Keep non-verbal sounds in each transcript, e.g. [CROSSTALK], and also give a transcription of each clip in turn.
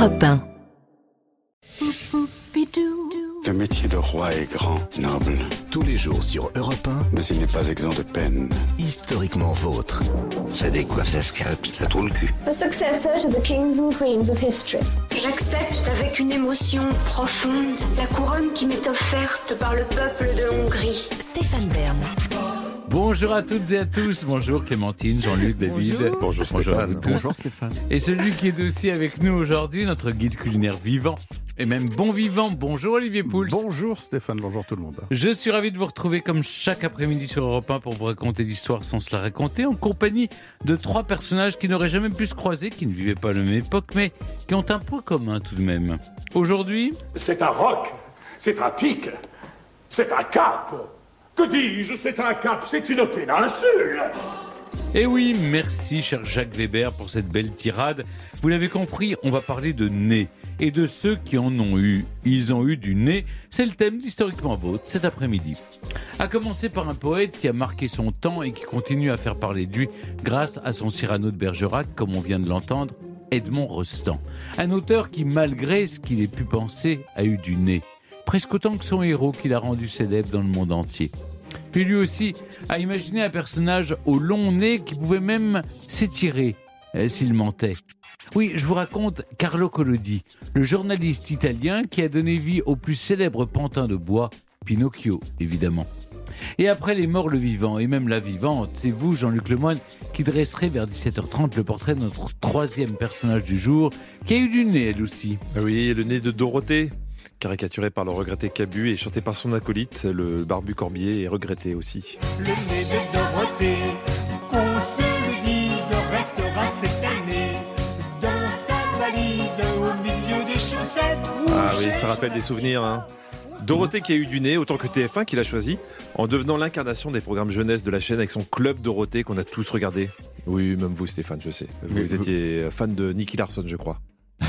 Europe 1. Le métier de roi est grand, noble, Tous les jours sur Europe mais il n'est pas exempt de peine. 1, historiquement vôtre. Ça décoiffe, ça scalpe, ça tourne le cul. The successor to the kings and queens of history. J'accepte avec une émotion profonde la couronne qui m'est offerte par le peuple de Hongrie. Stéphane Bern. Bonjour à toutes et à tous. Bonjour Clémentine, Jean-Luc, David. Bonjour à Stéphane. vous tous. Et celui qui est aussi avec nous aujourd'hui, notre guide culinaire vivant et même bon vivant. Bonjour Olivier Pouls. Bonjour Stéphane, bonjour tout le monde. Je suis ravi de vous retrouver comme chaque après-midi sur Europe 1 pour vous raconter l'histoire sans se la raconter en compagnie de trois personnages qui n'auraient jamais pu se croiser, qui ne vivaient pas à la même époque, mais qui ont un point commun tout de même. Aujourd'hui, C'est un roc, c'est un pic, c'est un cap. Que dis-je, c'est un cap, c'est une péninsule. Et Eh oui, merci cher Jacques Weber pour cette belle tirade. Vous l'avez compris, on va parler de nez et de ceux qui en ont eu. Ils ont eu du nez, c'est le thème d'Historiquement Vôtre cet après-midi. À commencer par un poète qui a marqué son temps et qui continue à faire parler de lui grâce à son Cyrano de Bergerac, comme on vient de l'entendre, Edmond Rostand. Un auteur qui, malgré ce qu'il ait pu penser, a eu du nez. Presque autant que son héros qui l'a rendu célèbre dans le monde entier. Puis lui aussi a imaginé un personnage au long nez qui pouvait même s'étirer euh, s'il mentait. Oui, je vous raconte Carlo Collodi, le journaliste italien qui a donné vie au plus célèbre pantin de bois, Pinocchio, évidemment. Et après les morts, le vivant, et même la vivante, c'est vous, Jean-Luc Lemoyne, qui dresserez vers 17h30 le portrait de notre troisième personnage du jour, qui a eu du nez, elle aussi. Oui, le nez de Dorothée, caricaturé par le regretté Cabu et chanté par son acolyte, le barbu Corbier, et regretté aussi. Le nez de Dorothée, qu'on se le dise, restera cette année dans sa valise au milieu des chaussettes rouges. Ah oui, ça rappelle des souvenirs, hein. Dorothée qui a eu du nez, autant que TF1 qui l'a choisi, en devenant l'incarnation des programmes jeunesse de la chaîne avec son club Dorothée qu'on a tous regardé. Oui, même vous Stéphane, je sais. Vous vous- étiez fan de Nicky Larson, je crois. [LAUGHS]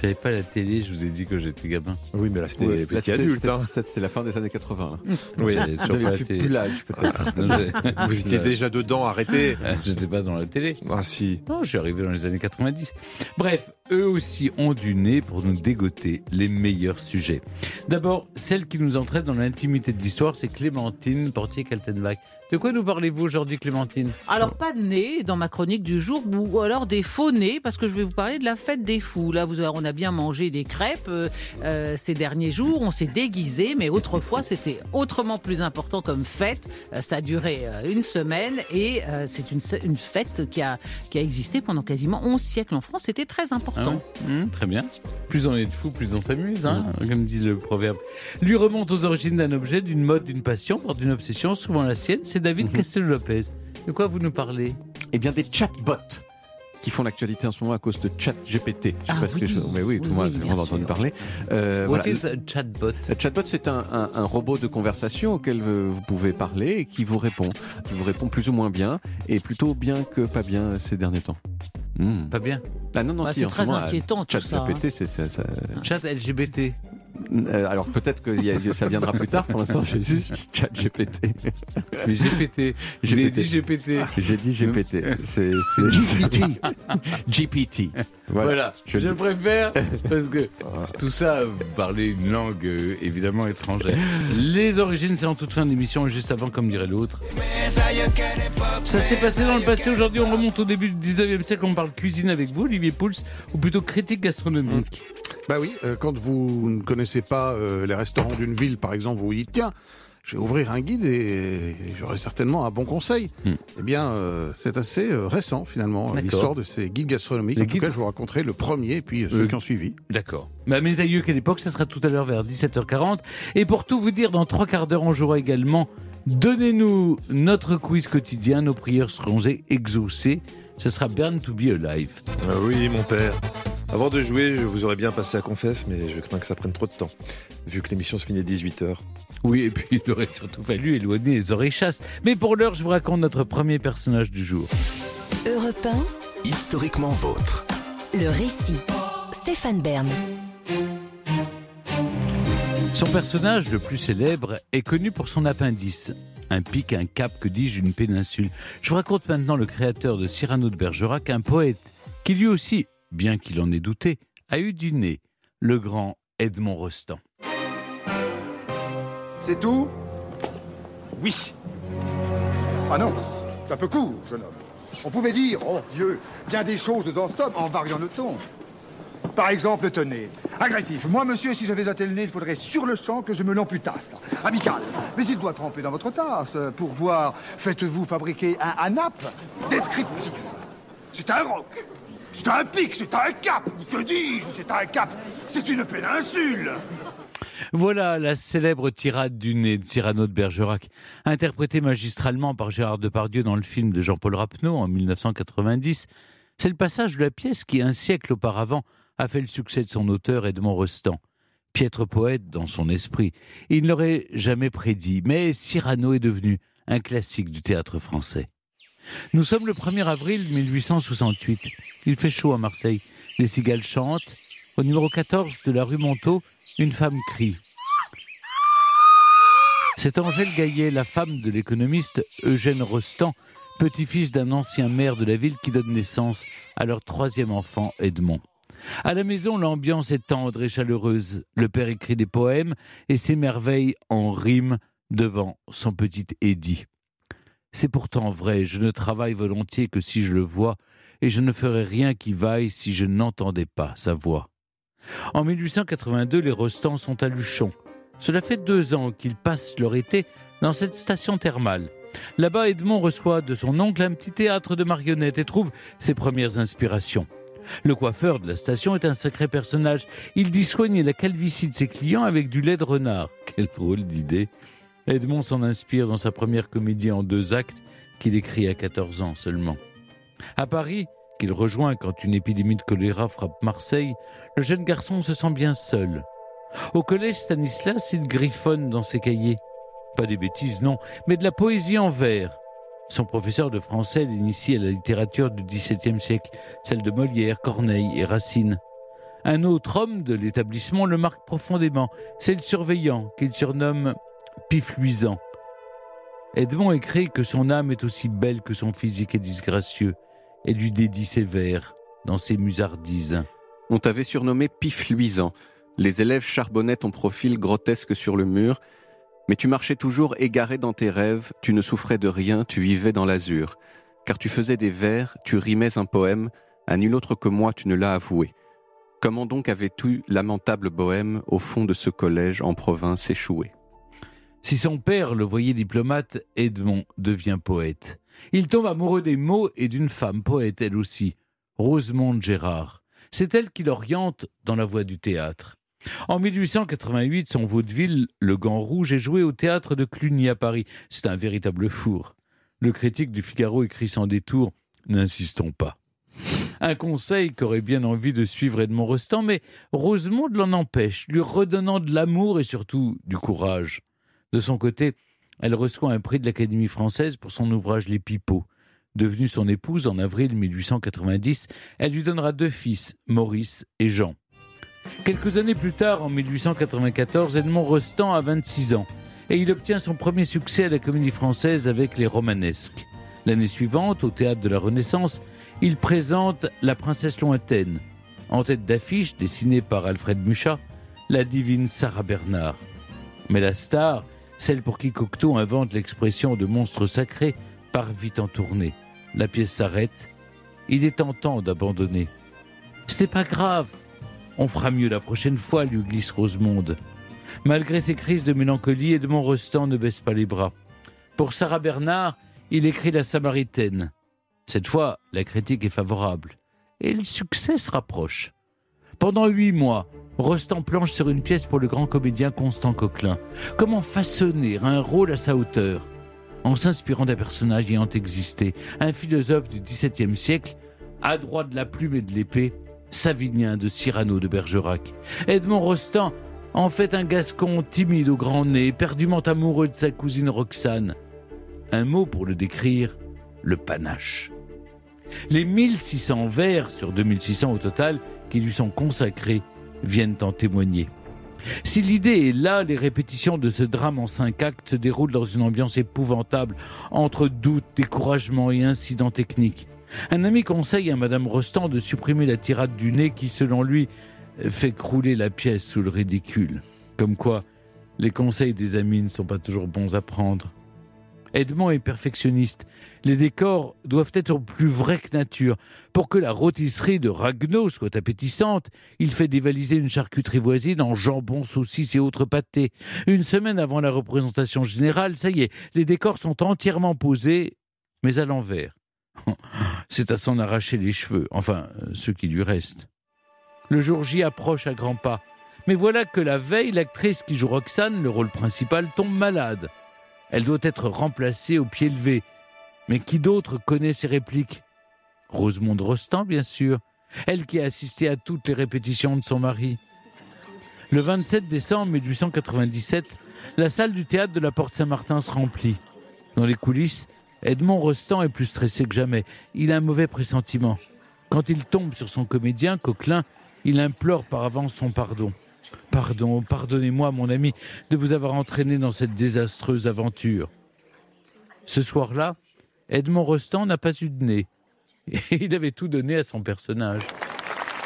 J'avais pas la télé, je vous ai dit que j'étais gamin. Oui, mais là c'était Ouais, adulte. hein. c'était- C'est la fin des années 80. là. Oui. J'avais Vous toujours avez pas la plus, télé. plus l'âge peut-être. J'ai- [LAUGHS] Vous étiez déjà dedans, arrêtez. [LAUGHS] J'étais pas dans la télé. Ah si. Non, je suis arrivé dans les années 90. Bref, eux aussi ont du nez pour nous dégoter les meilleurs sujets. D'abord, celle qui nous entraîne dans l'intimité de l'histoire, c'est Clémentine Portier-Kaltenbach. De quoi nous parlez-vous aujourd'hui, Clémentine? Alors pas de nez dans ma chronique du jour ou alors des faux nez parce que je vais vous parler de la fête des fous. Là, vous, on a bien mangé des crêpes euh, euh, ces derniers jours, on s'est déguisé, mais autrefois c'était autrement plus important comme fête. Euh, ça a duré euh, une semaine et euh, c'est une, une fête qui a, qui a existé pendant quasiment 11 siècles en France. C'était très Ah important. ouais Hum, Très bien. Plus on est de fous, plus on s'amuse, hein, comme dit le proverbe. Lui remonte aux origines d'un objet, d'une mode, d'une passion, voire d'une obsession, souvent la sienne. C'est David Castel-Lopez. De quoi vous nous parlez? Eh bien, des chatbots qui font l'actualité en ce moment à cause de ChatGPT. Je sais Ah pas ce que oui. je- Mais oui, tout le Oui, monde oui, a entendu parler. Euh, What voilà. is a chatbot? Le chatbot, c'est un, un- un robot de conversation auquel vous pouvez parler et qui vous répond. Qui vous répond plus ou moins bien et plutôt bien que pas bien ces derniers temps. Hmm. Pas bien? Ah non, non, Bah, si, c'est très moment, inquiétant, tout ça, ChatGPT, c'est ça. ça- Chat LGBT. Euh, alors peut-être que y a- ça viendra plus tard. Pour l'instant, j'ai juste ChatGPT. Mais GPT. Avez dit GPT. J'ai dit GPT. C'est c'est- GPT. Voilà, Je- je, préfère parce que tout ça, vous parlez une langue euh, évidemment étrangère. Les origines, c'est en toute fin d'émission et juste avant, comme dirait l'autre. Ça s'est passé dans le passé. Aujourd'hui, on remonte au début du 19e siècle. On parle cuisine avec vous, Olivier Pouls, ou plutôt critique gastronomique. Bah oui, euh, quand vous ne connaissez pas euh, les restaurants d'une ville, par exemple, vous vous dites tiens, je vais ouvrir un guide et, et j'aurai certainement un bon conseil. Hmm. Eh bien, euh, c'est assez euh, récent finalement D'accord. l'histoire de ces guides gastronomiques. Les en tout guides- cas, je vous raconterai le premier et puis euh, ceux qui ont suivi. D'accord. Mais mes aïeux, quelle époque Ça sera tout à l'heure vers 17h40. Et pour tout vous dire, dans trois quarts d'heure, on jouera également. Donnez-nous notre quiz quotidien. Nos prières seront exaucées. Ce sera Burn to be Alive. Ah oui, mon père. Avant de jouer, je vous aurais bien passé à confesse, mais je crains que ça prenne trop de temps, vu que l'émission se finit à 18h. Oui, et puis il aurait surtout fallu éloigner les oreilles chasses. Mais pour l'heure, je vous raconte notre premier personnage du jour. Europe Historiquement vôtre. 1, le récit. Stéphane Bern. Son personnage le plus célèbre est connu pour son appendice. Un pic, un cap, que dis-je, une péninsule. Je vous raconte maintenant le créateur de Cyrano de Bergerac, un poète qui lui aussi, bien qu'il en ait douté, a eu du nez, le grand Edmond Rostand. C'est tout? Oui. Ah non, c'est un peu court, jeune homme. On pouvait dire, oh Dieu, bien des choses en somme en variant le ton. Par exemple, tenez, agressif. Moi, monsieur, si j'avais un tel nez, il faudrait sur le champ que je me l'amputasse. Amical. Mais il doit tremper dans votre tasse. Pour boire, faites-vous fabriquer un anap descriptif. C'est un roc. C'est un pic, c'est un cap. Que dis-je C'est un cap. C'est une péninsule. Voilà la célèbre tirade du nez de Cyrano de Bergerac, interprétée magistralement par Gérard Depardieu dans le film de Jean-Paul Rapneau en 1990. C'est le passage de la pièce qui, un siècle auparavant, a fait le succès de son auteur Edmond Rostand. Piètre poète dans son esprit, il ne l'aurait jamais prédit, mais Cyrano est devenu un classique du théâtre français. Nous sommes le 1er avril 1868. Il fait chaud à Marseille. Les cigales chantent. Au numéro 14 de la rue Montaut, une femme crie. C'est Angèle Gaillet, la femme de l'économiste Eugène Rostand, petit-fils d'un ancien maire de la ville qui donne naissance à leur troisième enfant, Edmond. À la maison, l'ambiance est tendre et chaleureuse. Le père écrit des poèmes et s'émerveille en rime devant son petit Eddy. C'est pourtant vrai, je ne travaille volontiers que si je le vois, et je ne ferais rien qui vaille si je n'entendais pas sa voix. En 1882, les Rostans sont à Luchon. Cela fait deux ans qu'ils passent leur été dans cette station thermale. Là-bas, Edmond reçoit de son oncle un petit théâtre de marionnettes et trouve ses premières inspirations. Le coiffeur de la station est un sacré personnage. Il dit soigner la calvitie de ses clients avec du lait de renard. [LAUGHS] Quelle drôle d'idée. Edmond s'en inspire dans sa première comédie en deux actes qu'il écrit à 14 ans seulement. À Paris, qu'il rejoint quand une épidémie de choléra frappe Marseille, le jeune garçon se sent bien seul. Au collège Stanislas, il griffonne dans ses cahiers. Pas des bêtises, non, mais de la poésie en vers. Son professeur de français l'initie à la littérature du XVIIe siècle, celle de Molière, Corneille et Racine. Un autre homme de l'établissement le marque profondément, c'est le surveillant qu'il surnomme Pif Luisant. Edmond écrit que son âme est aussi belle que son physique est disgracieux et lui dédie ses vers dans ses musardises. On t'avait surnommé Pif Luisant. Les élèves charbonnaient ton profil grotesque sur le mur, mais tu marchais toujours égaré dans tes rêves, tu ne souffrais de rien, tu vivais dans l'azur. Car tu faisais des vers, tu rimais un poème, à nul autre que moi tu ne l'as avoué. Comment donc avais-tu lamentable bohème au fond de ce collège en province échoué? Si son père le voyait diplomate, Edmond devient poète. Il tombe amoureux des mots et d'une femme poète elle aussi, Rosemonde Gérard. C'est elle qui l'oriente dans la voie du théâtre. En 1888, son vaudeville, Le Gant Rouge, est joué au théâtre de Cluny à Paris. C'est un véritable four. Le critique du Figaro écrit sans détour N'insistons pas. Un conseil qu'aurait bien envie de suivre Edmond Rostand, mais Rosemonde l'en empêche, lui redonnant de l'amour et surtout du courage. De son côté, elle reçoit un prix de l'Académie française pour son ouvrage Les Pipeaux. Devenue son épouse en avril 1890, elle lui donnera deux fils, Maurice et Jean. Quelques années plus tard, en 1894, Edmond Rostand a 26 ans et il obtient son premier succès à la comédie française avec Les Romanesques. L'année suivante, au théâtre de la Renaissance, il présente La princesse lointaine, en tête d'affiche dessinée par Alfred Muchat, la divine Sarah Bernard. Mais la star, celle pour qui Cocteau invente l'expression de monstre sacré, part vite en tournée. La pièce s'arrête. Il est tentant d'abandonner. N'est pas grave, on fera mieux la prochaine fois, lui glisse Rosemonde. Malgré ses crises de mélancolie, Edmond Rostand ne baisse pas les bras. Pour Sarah Bernard, il écrit La Samaritaine. Cette fois, la critique est favorable. Et le succès se rapproche. Pendant huit mois, Rostand planche sur une pièce pour le grand comédien Constant Coquelin. Comment façonner un rôle à sa hauteur? En s'inspirant d'un personnage ayant existé, un philosophe du XVIIe siècle, adroit de la plume et de l'épée, Savinien de Cyrano de Bergerac. Edmond Rostand en fait un gascon timide au grand nez, perdument amoureux de sa cousine Roxane. Un mot pour le décrire, le panache. Les 1600 vers sur 2600 au total qui lui sont consacrés viennent en témoigner. Si l'idée est là, les répétitions de ce drame en cinq actes se déroulent dans une ambiance épouvantable, entre doute, découragement et incidents techniques. Un ami conseille à Madame Rostand de supprimer la tirade du nez qui, selon lui, fait crouler la pièce sous le ridicule. Comme quoi, les conseils des amis ne sont pas toujours bons à prendre. Edmond est perfectionniste. Les décors doivent être plus vrais que nature. Pour que la rôtisserie de Ragno soit appétissante, il fait dévaliser une charcuterie voisine en jambon, saucisses et autres pâtés. Une semaine avant la représentation générale, ça y est, les décors sont entièrement posés, mais à l'envers. [LAUGHS] C'est à s'en arracher les cheveux, enfin, euh, ceux qui lui restent. Le jour J approche à grands pas. Mais voilà que la veille, l'actrice qui joue Roxane, le rôle principal, tombe malade. Elle doit être remplacée au pied levé. Mais qui d'autre connaît ces répliques? Rosemonde Rostand, bien sûr. Elle qui a assisté à toutes les répétitions de son mari. Le 27 décembre 1897, la salle du théâtre de la Porte Saint-Martin se remplit. Dans les coulisses, Edmond Rostand est plus stressé que jamais. Il a un mauvais pressentiment. Quand il tombe sur son comédien, Coquelin, il implore par avance son pardon. Pardon, pardonnez-moi, mon ami, de vous avoir entraîné dans cette désastreuse aventure. Ce soir-là, Edmond Rostand n'a pas eu de nez. Et il avait tout donné à son personnage.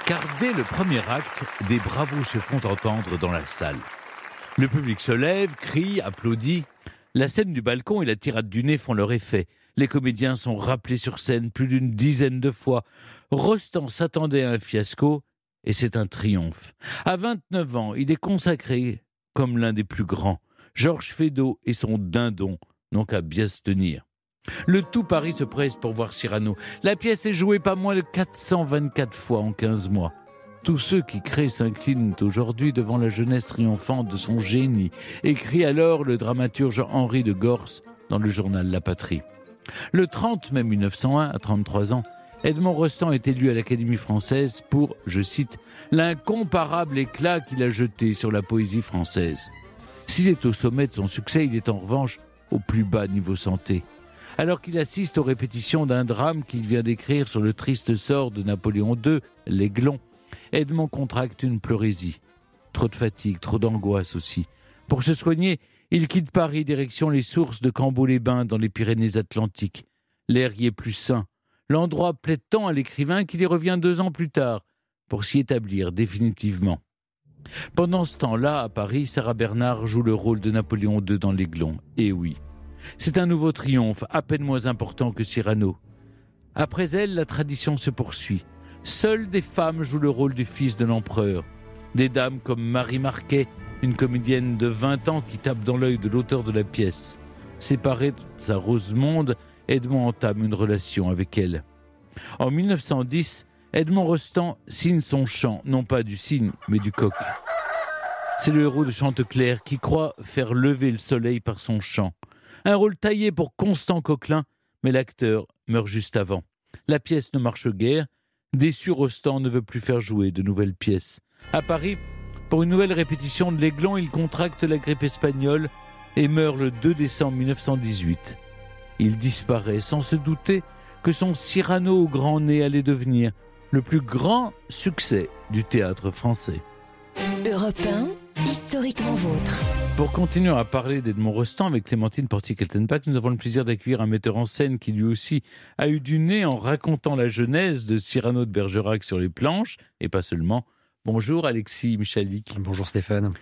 Car dès le premier acte, des bravos se font entendre dans la salle. Le public se lève, crie, applaudit. La scène du balcon et la tirade du nez font leur effet. Les comédiens sont rappelés sur scène plus d'une dizaine de fois. Rostand s'attendait à un fiasco et c'est un triomphe. À 29 ans, il est consacré comme l'un des plus grands. Georges Feydeau et son dindon n'ont qu'à bien se tenir. Le tout Paris se presse pour voir Cyrano. La pièce est jouée pas moins de 424 fois en 15 mois. Tous ceux qui créent s'inclinent aujourd'hui devant la jeunesse triomphante de son génie, écrit alors le dramaturge Henri de Gorse dans le journal La Patrie. Le 30 mai 1901, à 33 ans, Edmond Rostand est élu à l'Académie française pour, je cite, l'incomparable éclat qu'il a jeté sur la poésie française. S'il est au sommet de son succès, il est en revanche au plus bas niveau santé. Alors qu'il assiste aux répétitions d'un drame qu'il vient d'écrire sur le triste sort de Napoléon II, l'Aiglon, Edmond contracte une pleurésie. Trop de fatigue, trop d'angoisse aussi. Pour se soigner, il quitte Paris direction les sources de Cambo-les-Bains dans les Pyrénées-Atlantiques. L'air y est plus sain, L'endroit plaît tant à l'écrivain qu'il y revient deux ans plus tard pour s'y établir définitivement. Pendant ce temps-là, à Paris, Sarah Bernard joue le rôle de Napoléon II dans l'Aiglon. Et oui, c'est un nouveau triomphe, à peine moins important que Cyrano. Après elle, la tradition se poursuit. Seules des femmes jouent le rôle du fils de l'empereur. Des dames comme Marie Marquet, une comédienne de 20 ans qui tape dans l'œil de l'auteur de la pièce. Séparée de sa Rosemonde, Edmond entame une relation avec elle. En 1910, Edmond Rostand signe son chant, non pas du cygne, mais du coq. C'est le héros de Chanteclair qui croit faire lever le soleil par son chant. Un rôle taillé pour Constant Coquelin, mais l'acteur meurt juste avant. La pièce ne marche guère. Déçu, Rostand ne veut plus faire jouer de nouvelles pièces. À Paris, pour une nouvelle répétition de l'Aiglon, il contracte la grippe espagnole et meurt le 2 décembre 1918 il disparaît sans se douter que son Cyrano au grand nez allait devenir le plus grand succès du théâtre français. Europe 1, historiquement vôtre. Pour continuer à parler d'Edmond Rostand avec Clémentine Portier-Keltenbach, nous avons le plaisir d'accueillir un metteur en scène qui lui aussi a eu du nez en racontant la genèse de Cyrano de Bergerac sur les planches, et pas seulement. Bonjour Alexis Michalik. Bonjour Stéphane.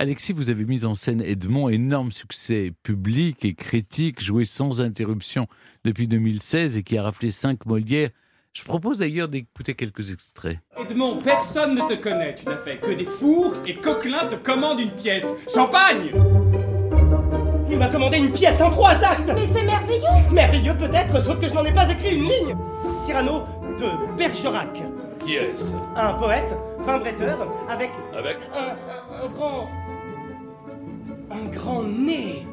Alexis, vous avez mis en scène Edmond, énorme succès public et critique, joué sans interruption depuis 2016 et qui a raflé cinq Molières. Je propose d'ailleurs d'écouter quelques extraits. Edmond, personne ne te connaît. Tu n'as fait que des fours et Coquelin te commande une pièce. Champagne Il m'a commandé une pièce en trois actes Mais c'est merveilleux Merveilleux peut-être, sauf que je n'en ai pas écrit une ligne Cyrano de Bergerac. Qui est-ce? Un poète, fin bretteur, avec... Avec un, un grand un grand nez.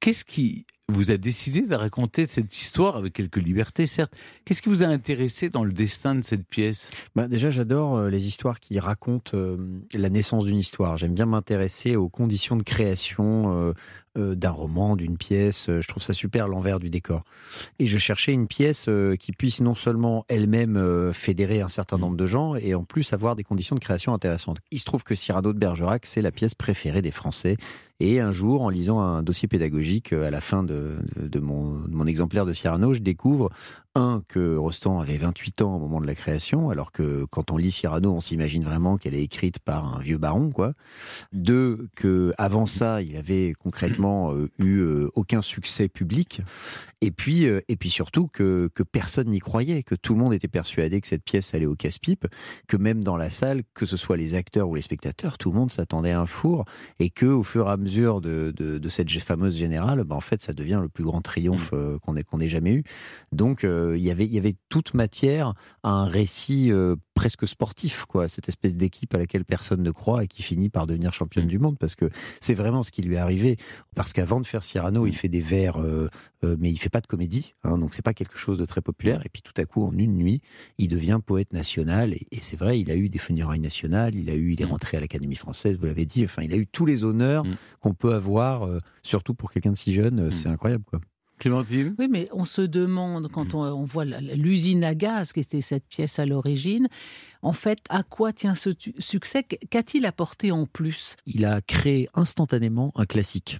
Qu'est-ce qui vous a décidé de raconter cette histoire avec quelques libertés, certes? Qu'est-ce qui vous a intéressé dans le destin de cette pièce? Bah Déjà, j'adore euh, les histoires qui racontent euh, la naissance d'une histoire. J'aime bien m'intéresser aux conditions de création, euh, d'un roman, d'une pièce. Je trouve ça super l'envers du décor. Et je cherchais une pièce qui puisse non seulement elle-même fédérer un certain nombre de gens et en plus avoir des conditions de création intéressantes. Il se trouve que Cyrano de Bergerac, c'est la pièce préférée des Français. Et un jour, en lisant un dossier pédagogique à la fin de, de, mon, de mon, exemplaire de Cyrano, je découvre Un, que Rostand avait 28 ans au moment de la création, alors que quand on lit Cyrano, on s'imagine vraiment qu'elle est écrite par un vieux baron, quoi. Deux, que avant ça, il avait concrètement euh, eu euh, aucun succès public. Et puis, euh, et puis surtout que, que personne n'y croyait, que tout le monde était persuadé que cette pièce allait au casse-pipe, que même dans la salle, que ce soit les acteurs ou les spectateurs, tout le monde s'attendait à un four, et que au fur et à mesure de, de, de cette fameuse générale, ben, en fait, ça devient le plus grand triomphe euh, qu'on ait, qu'on ait jamais eu. Donc, euh, il y avait, il y avait toute matière à un récit euh, presque sportif, quoi, cette espèce d'équipe à laquelle personne ne croit et qui finit par devenir championne du monde, parce que c'est vraiment ce qui lui est arrivé. Parce qu'avant de faire Cyrano, il fait des vers, euh, euh, mais il fait pas de comédie, hein, donc c'est pas quelque chose de très populaire. Et puis tout à coup, en une nuit, il devient poète national. Et, et c'est vrai, il a eu des funérailles nationales, il a eu, il est rentré à l'Académie française, vous l'avez dit. Enfin, il a eu tous les honneurs qu'on peut avoir, euh, surtout pour quelqu'un de si jeune. C'est incroyable, quoi. Clémentine? Oui, mais on se demande, quand on, on voit l'usine à gaz, qui était cette pièce à l'origine, en fait, à quoi tient ce succès? Qu'a-t-il apporté en plus? Il a créé instantanément un classique.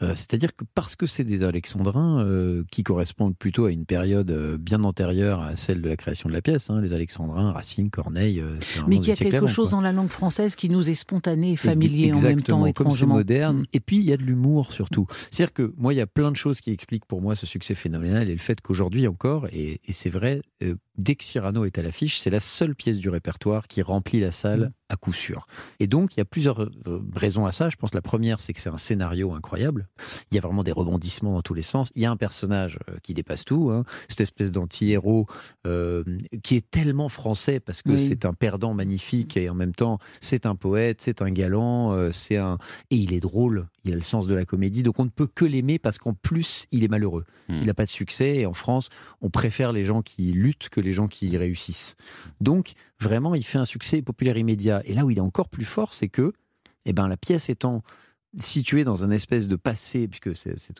Euh, C'est-à-dire que parce que c'est des alexandrins euh, qui correspondent plutôt à une période euh, bien antérieure à celle de la création de la pièce, hein, les alexandrins, Racine, Corneille. euh, Mais qu'il y a quelque chose quoi. dans la langue française qui nous est spontané et familier en même temps, comme c'est étrangement. moderne. Et puis, il y a de l'humour surtout. C'est-à-dire que moi, il y a plein de choses qui expliquent pour moi ce succès phénoménal et le fait qu'aujourd'hui encore, et, et c'est vrai, euh, dès que Cyrano est à l'affiche, c'est la seule pièce du répertoire qui remplit la salle à coup sûr. Et donc, il y a plusieurs euh, raisons à ça. Je pense la première, c'est que c'est un scénario incroyable. Il y a vraiment des rebondissements dans tous les sens. Il y a un personnage euh, qui dépasse tout, hein. cette espèce d'anti-héros euh, qui est tellement français parce que Oui. c'est un perdant magnifique et en même temps, c'est un poète, c'est un galant, euh, c'est un et il est drôle. Il a le sens de la comédie, donc on ne peut que l'aimer parce qu'en plus, il est malheureux. Il n'a pas de succès et en France, on préfère les gens qui luttent que les gens qui réussissent. Donc, vraiment, il fait un succès populaire immédiat. Et là où il est encore plus fort, c'est que, eh ben, la pièce étant située dans un espèce de passé, puisque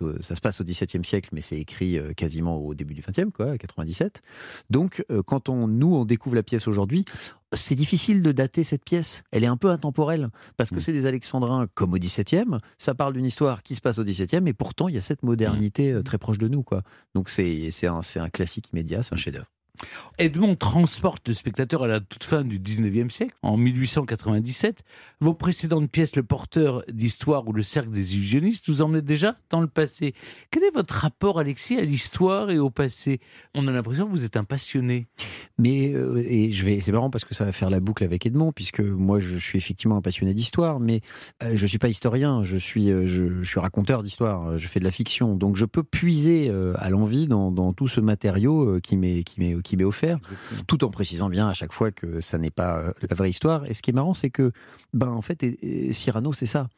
au- ça se passe au XVIIe siècle, mais c'est écrit euh, quasiment au début du XXe, quoi, 97. Donc, euh, quand on, nous, on découvre la pièce aujourd'hui, c'est difficile de dater cette pièce. Elle est un peu intemporelle, parce que c'est des alexandrins comme au XVIIe, ça parle d'une histoire qui se passe au XVIIe, et pourtant, il y a cette modernité euh, très proche de nous, quoi. Donc, c'est un, c'est un classique immédiat, c'est un chef-d'œuvre. Edmond transporte le spectateur à la toute fin du 19e siècle, en 1897. Vos précédentes pièces, Le Porteur d'Histoire ou Le Cercle des Illusionnistes, nous emmenez déjà dans le passé. Quel est votre rapport, Alexis, à l'histoire et au passé? On a l'impression que vous êtes un passionné. Mais euh, c'est marrant parce que ça va faire la boucle avec Edmond, puisque moi je suis effectivement un passionné d'histoire, mais euh, je suis pas historien, je suis, euh, je, suis raconteur d'histoire, je fais de la fiction, donc je peux puiser euh, à l'envie dans, dans tout ce matériau qui m'est qui m'est qui m'est offert, tout en précisant bien à chaque fois que ça n'est pas euh, la vraie histoire. Et ce qui est marrant, c'est que ben en fait et- et Cyrano c'est ça.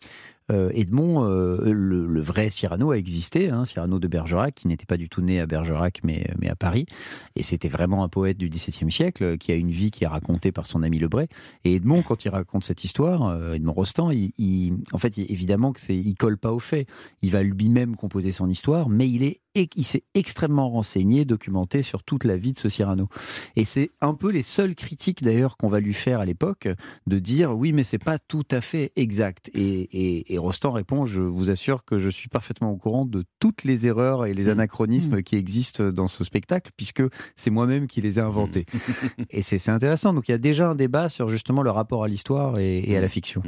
Euh, Edmond, euh, le, le vrai Cyrano a existé, hein, Cyrano de Bergerac, qui n'était pas du tout né à Bergerac, mais, mais à Paris. Et c'était vraiment un poète du XVIIe siècle, qui a une vie qui est racontée par son ami Lebray. Et Edmond, quand il raconte cette histoire, Edmond Rostand, il, il- en fait, il- évidemment que c'est, il colle pas aux faits. Il va lui-même composer son histoire, mais il est, il s'est extrêmement renseigné, documenté sur toute la vie de ce Cyrano. Et c'est un peu les seules critiques d'ailleurs qu'on va lui faire à l'époque, de dire oui, mais c'est pas tout à fait exact. Et, et, et Rostand répond, je vous assure que je suis parfaitement au courant de toutes les erreurs et les anachronismes qui existent dans ce spectacle, puisque c'est moi-même qui les ai inventés. et c'est c'est intéressant. Donc il y a déjà un débat sur justement le rapport à l'histoire et, et à la fiction.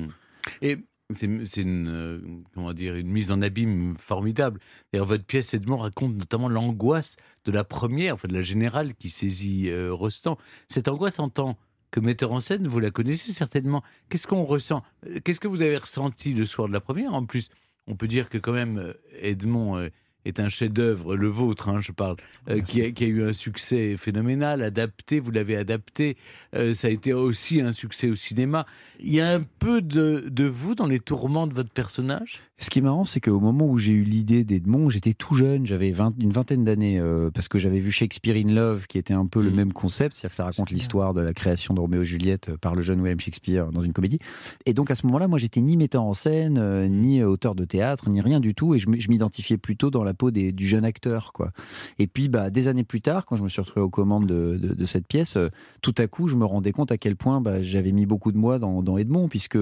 Et c'est une, euh, comment dire, une mise en abîme formidable. Votre pièce, Edmond, raconte notamment l'angoisse de la première, enfin de la générale qui saisit euh, Rostand. Cette angoisse en tant que metteur en scène, vous la connaissez certainement. Qu'est-ce qu'on ressent? Euh, Qu'est-ce que vous avez ressenti le soir de la première? En plus, on peut dire que quand même, euh, Edmond est un chef-d'œuvre, le vôtre, hein, je parle, euh, qui, a, qui a eu un succès phénoménal, adapté, vous l'avez adapté, euh, ça a été aussi un succès au cinéma. Il y a un peu de, de vous dans les tourments de votre personnage? Ce qui est marrant, c'est qu'au moment où j'ai eu l'idée d'Edmond, j'étais tout jeune, j'avais 20 une vingtaine d'années, euh, parce que j'avais vu Shakespeare in Love, qui était un peu le même concept, c'est-à-dire que ça raconte l'histoire de la création de Roméo et Juliette par le jeune William Shakespeare dans une comédie. Et donc à ce moment-là, moi, j'étais ni metteur en scène, ni auteur de théâtre, ni rien du tout, et je m'identifiais plutôt dans la peau du jeune acteur, quoi. Et puis, bah, des années plus tard, quand je me suis retrouvé aux commandes de, de, cette pièce, euh, tout à coup, je me rendais compte à quel point bah, j'avais mis beaucoup de moi dans, dans Edmond, puisque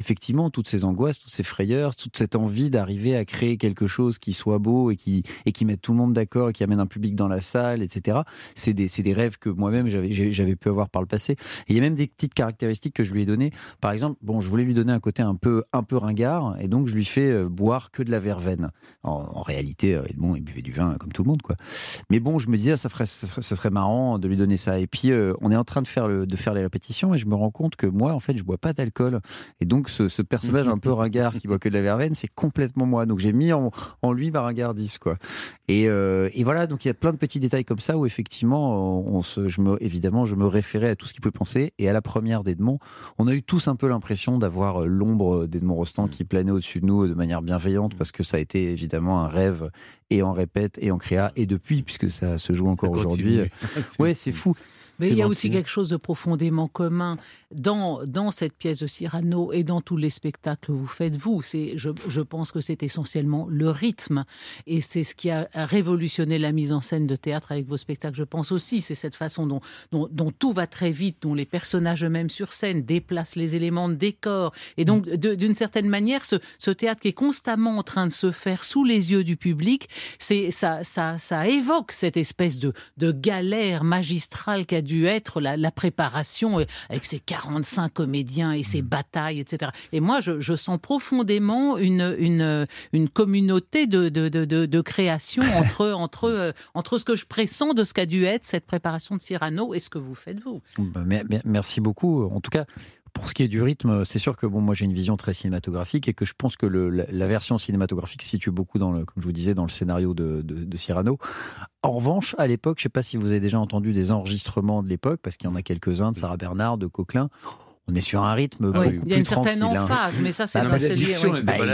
effectivement, toutes ces angoisses, toutes ces frayeurs, toute cette envie d'arriver à créer quelque chose qui soit beau et qui, et qui mette tout le monde d'accord et qui amène un public dans la salle, etc. C'est des, des rêves que moi-même j'avais, pu avoir par le passé. Il y a même des petites caractéristiques que je lui ai données. Par exemple, bon, je voulais lui donner un côté un peu, un peu ringard, et donc je lui fais euh, boire que de la verveine. En réalité, euh, Edmond, il buvait du vin comme tout le monde, quoi. Mais bon, je me disais, ça, ferait, ça ferait- ce serait marrant de lui donner ça. Et puis, euh, on est en train de faire, le, de faire les répétitions, et je me rends compte que moi, en fait, je bois pas d'alcool. Et donc, ce, ce personnage un peu [LAUGHS] ringard qui boit que de la verveine, c'est complètement moi. Donc, j'ai mis en, en lui ma ringardise, quoi. Et, euh, et voilà, donc il y a plein de petits détails comme ça où effectivement, on se, je me, évidemment, je me référais à tout ce qu'il pouvait penser. Et à la première d'Edmond, on a eu tous un peu l'impression d'avoir l'ombre d'Edmond Rostand qui planait au-dessus de nous de manière bienveillante parce que ça a été évidemment un rêve et en répète et en créa et depuis puisque ça se joue encore aujourd'hui. [LAUGHS] Ouais, c'est fou. Mais il y a aussi quelque chose de profondément commun dans, dans cette pièce de Cyrano et dans tous les spectacles que vous faites, vous. C'est, je, je pense que c'est essentiellement le rythme. Et c'est ce qui a révolutionné la mise en scène de théâtre avec vos spectacles, je pense aussi. C'est cette façon dont, dont, dont tout va très vite, dont les personnages eux-mêmes sur scène déplacent les éléments de décor. Et donc, de- d'une certaine manière, ce, ce théâtre qui est constamment en train de se faire sous les yeux du public, c'est, ça, ça, ça évoque cette espèce de, de galère magistrale qu'a dû être la, la préparation euh, avec ses 45 comédiens et ses batailles, etc. Et moi, je, je sens profondément une, une, une communauté de, de, de, de, création [LAUGHS] entre, entre, euh, entre ce que je pressens de ce qu'a dû être cette préparation de Cyrano et ce que vous faites vous. Bah, mer- mer- merci beaucoup. En tout cas, pour ce qui est du rythme, c'est sûr que bon, moi j'ai une vision très cinématographique et que je pense que la, version cinématographique se situe beaucoup dans le, comme je vous disais, dans le scénario de, de- de Cyrano. En revanche, à l'époque, je ne sais pas si vous avez déjà entendu des enregistrements de l'époque, parce qu'il y en a quelques-uns de Sarah Bernard, de Coquelin. On est sur un rythme Oui, beaucoup il y a plus une certaine hein. emphase, mais ça, c'est Bah, dans la cette diction, oui. bah, Ouais.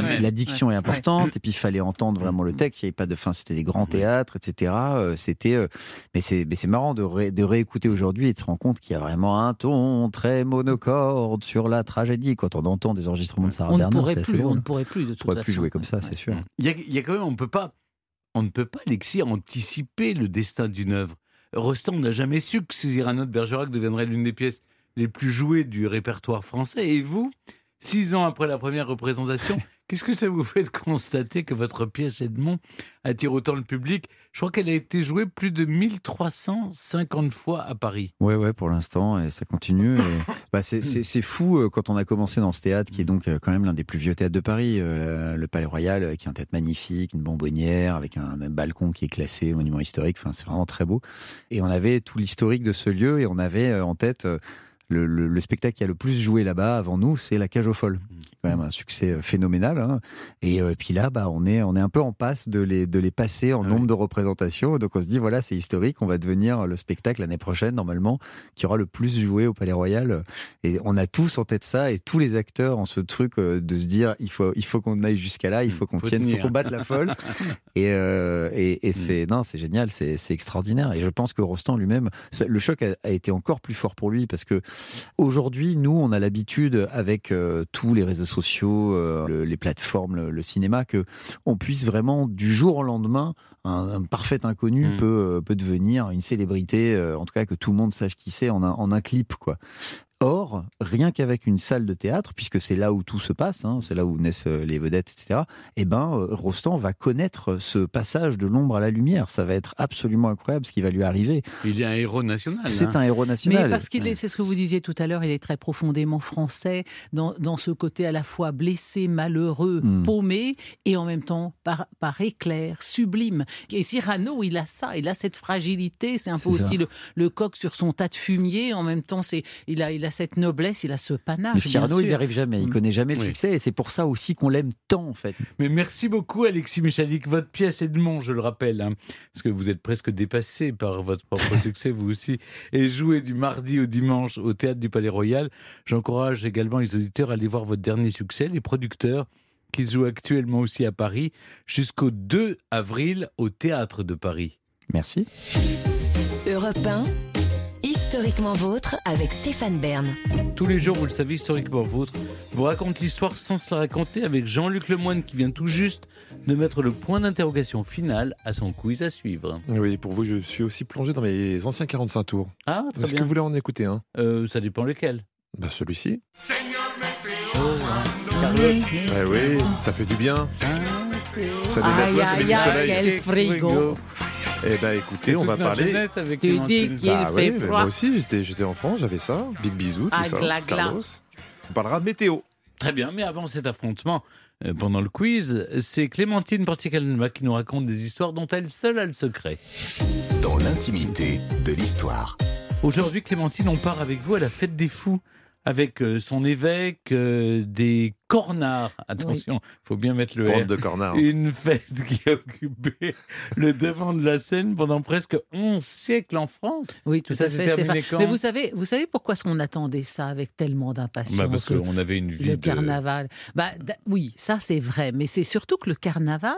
est importante, et puis il fallait entendre vraiment le texte. Il n'y avait pas de fin, c'était des grands théâtres, etc. Euh, C'était, euh, mais c'est, mais c'est marrant de, ré- de réécouter aujourd'hui et de se rendre compte qu'il y a vraiment un ton très monocorde sur la tragédie. Quand on entend des enregistrements de Sarah On ne Bernard, assez plus, on ne pourrait plus de On toute pourrait façon. plus jouer comme ça, c'est sûr. Il y, a, il y a quand même, on peut pas, on ne peut pas, Alexis, anticiper le destin d'une œuvre. Rostand n'a jamais su que Cyrano de Bergerac deviendrait l'une des pièces les plus jouées du répertoire français. Et vous, six ans après la première représentation, [LAUGHS] qu'est-ce que ça vous fait de constater que votre pièce Edmond attire autant le public? Je crois qu'elle a été jouée plus de 1350 fois à Paris. Ouais, ouais, pour l'instant, et ça continue. et, [LAUGHS] bah, c'est, fou euh, quand on a commencé dans ce théâtre, qui est donc euh, quand même l'un des plus vieux théâtres de Paris, euh, le Palais Royal, qui est un théâtre magnifique, une bonbonnière, avec un, un balcon qui est classé monument historique. Enfin, c'est vraiment très beau. Et on avait tout l'historique de ce lieu, et on avait en tête euh, le, le- le spectacle qui a le plus joué là-bas avant nous, c'est La Cage aux Folles. est Quand même un succès euh, phénoménal. hein. Et euh, puis là, bah, on est, on est un peu en passe de les, de les passer en nombre de représentations. Donc on se dit, voilà, c'est historique. On va devenir le spectacle l'année prochaine, normalement, qui aura le plus joué au Palais Royal. Et on a tous en tête ça, et tous les acteurs en ce truc euh, de se dire, il faut, il faut qu'on aille jusqu'à là, il faut qu'on tienne, il faut qu'on batte la folle. [LAUGHS] et, euh, et, et c'est, non, c'est génial, c'est, c'est extraordinaire. Et je pense que Rostand lui-même, le choc a, a été encore plus fort pour lui parce que aujourd'hui, nous, on a l'habitude avec euh, tous les réseaux sociaux, euh, le- les plateformes, le, le cinéma, que on puisse vraiment du jour au lendemain, un, un parfait inconnu Mm. peut, euh, peut devenir une célébrité, euh, en tout cas que tout le monde sache qui c'est en un, en un clip, quoi. Or, rien qu'avec une salle de théâtre, puisque c'est là où tout se passe, hein, c'est là où naissent euh, les vedettes, etc., eh ben, euh, Rostand va connaître ce passage de l'ombre à la lumière. Ça va être absolument incroyable ce qui va lui arriver. Il est un héros national. C'est hein. un héros national. Mais parce qu'il est, c'est ce que vous disiez tout à l'heure, il est très profondément français dans, dans ce côté à la fois blessé, malheureux, Mm. paumé et en même temps par, par éclair, sublime. Et Cyrano, il a ça, il a cette fragilité, c'est un peu C'est aussi le, le coq sur son tas de fumier. En même temps, c'est il a, il a cette noblesse, il a ce panache. Mais Cyrano, il n'y arrive jamais. Il connaît jamais le Oui. succès et c'est pour ça aussi qu'on l'aime tant, en fait. Mais merci beaucoup, Alexis Michalik. Votre pièce Edmond, je le rappelle, hein, parce que vous êtes presque dépassé par votre propre [LAUGHS] succès, vous aussi, est jouée du mardi au dimanche au Théâtre du Palais Royal. J'encourage également les auditeurs à aller voir votre dernier succès, Les Producteurs, qui se joue actuellement aussi à Paris, jusqu'au 2 avril au Théâtre de Paris. Merci. Europe 1, historiquement vôtre avec Stéphane Bern. Tous les jours, vous le savez, historiquement vôtre, vous raconte l'histoire sans se la raconter avec Jean-Luc Lemoine qui vient tout juste de mettre le point d'interrogation final à son quiz à suivre. Oui, pour vous, je suis aussi plongé dans mes anciens 45 tours. Ah, très Est-ce bien. que vous voulez en écouter un? Euh, Ça dépend lequel. Bah celui-ci. Carlos. Ouais, oui, ça fait du bien. Ça dénate Aïe, bien, ça met du aïe, aïe, soleil. quel frigo. Eh ben écoutez, on va parler. avec Tu dis qu'il Bah fait froid. moi aussi, j'étais, j'étais enfant, j'avais ça. Big bisous, tout Ah, ça. gla, gla. Carlos. On parlera de météo. Très bien, mais avant cet affrontement, euh, pendant le quiz, c'est Clémentine Porticalma qui nous raconte des histoires dont elle seule a le secret. Dans l'intimité de l'histoire. Aujourd'hui, Clémentine, on part avec vous à la fête des fous, avec euh, son évêque, euh, des cornards. Attention, il faut bien mettre le Bande R. de cornards. Une fête qui a occupé le devant de la scène pendant presque 11 siècles en France. Oui, tout ça à fait, terminé Stéphane. quand Mais vous savez, vous savez pourquoi qu'on attendait ça avec tellement d'impatience Bah, Parce le- qu'on avait une vie le de... carnaval? Bah, oui, ça c'est vrai, mais c'est surtout que le carnaval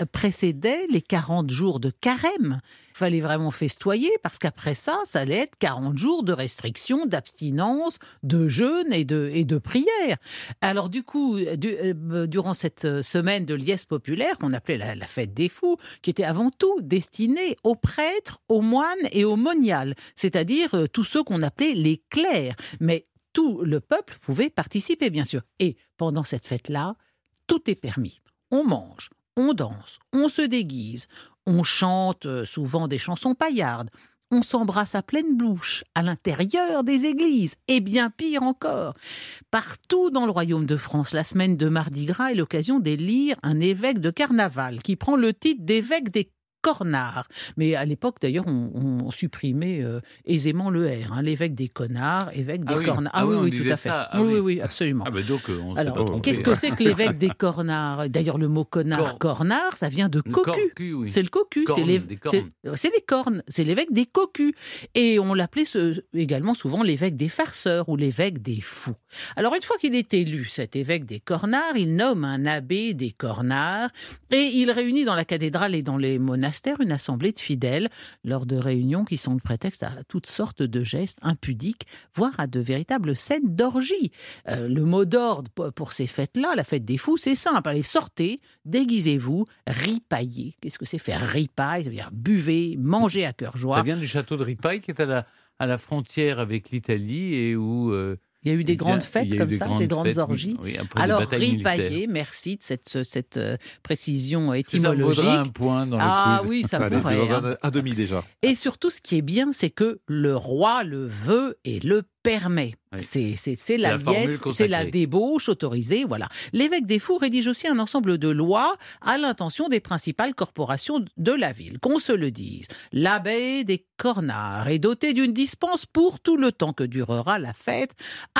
euh, précédait les 40 jours de carême. Fallait vraiment festoyer parce qu'après ça, ça allait être 40 jours de restrictions, d'abstinence, de jeûne et de, et de prière. Alors du coup, euh, durant cette euh, semaine de liesse populaire qu'on appelait la, la fête des fous, qui était avant tout destinée aux prêtres, aux moines et aux moniales, c'est-à-dire euh, tous ceux qu'on appelait les clercs. Mais tout le peuple pouvait participer, bien sûr. Et pendant cette fête-là, tout est permis. On mange, on danse, on se déguise, on chante euh, souvent des chansons paillardes, on s'embrasse à pleine bouche à l'intérieur des églises, et bien pire encore. Partout dans le royaume de France, la semaine de Mardi Gras est l'occasion d'élire un évêque de carnaval qui prend le titre d'évêque des cornards. Mais à l'époque, d'ailleurs, on, on supprimait euh, aisément le R. hein, l'évêque des connards, évêque des Ah oui. cornards. Ah oui, on oui, disait tout à fait. Ah oui, oui. oui, oui, absolument. Ah ben donc, euh, on Alors, qu'est-ce que c'est que [LAUGHS] l'évêque des cornards? D'ailleurs, le mot connard, Cor- cornard, ça vient de cocu. oui. C'est le cocu, c'est les- c'est les cornes, c'est l'évêque des cocus. Et on l'appelait également souvent l'évêque des farceurs ou l'évêque des fous. Alors une fois qu'il est élu, cet évêque des cornards, il nomme un abbé des cornards et il réunit dans la cathédrale et dans les monastères une assemblée de fidèles lors de réunions qui sont le prétexte à toutes sortes de gestes impudiques, voire à de véritables scènes d'orgie. Euh, le mot d'ordre pour- ces fêtes-là, la fête des fous, c'est simple. Allez, sortez, déguisez-vous, ripaillez. Qu'est-ce que c'est faire ripaille? Ça veut dire buvez, mangez à cœur joie. Ça vient du château de Ripaille qui est à la, à la frontière avec l'Italie et où... euh, Il y a eu des grandes fêtes comme des ça, grandes des grandes fêtes, orgies. oui, Alors, militaires. merci de cette, cette euh, précision ça étymologique. vaudra un point dans le ah quiz oui, ça [LAUGHS] Allez, pourrait. en hein. demi déjà. Et surtout, ce qui est bien, c'est que le roi le veut et le permet. Oui. C'est la c'est débauche autorisée. Voilà. L'évêque des Fous rédige aussi un ensemble de lois à l'intention des principales corporations de la ville. Qu'on se le dise, l'abbé des Cornards est doté d'une dispense pour tout le temps que durera la fête,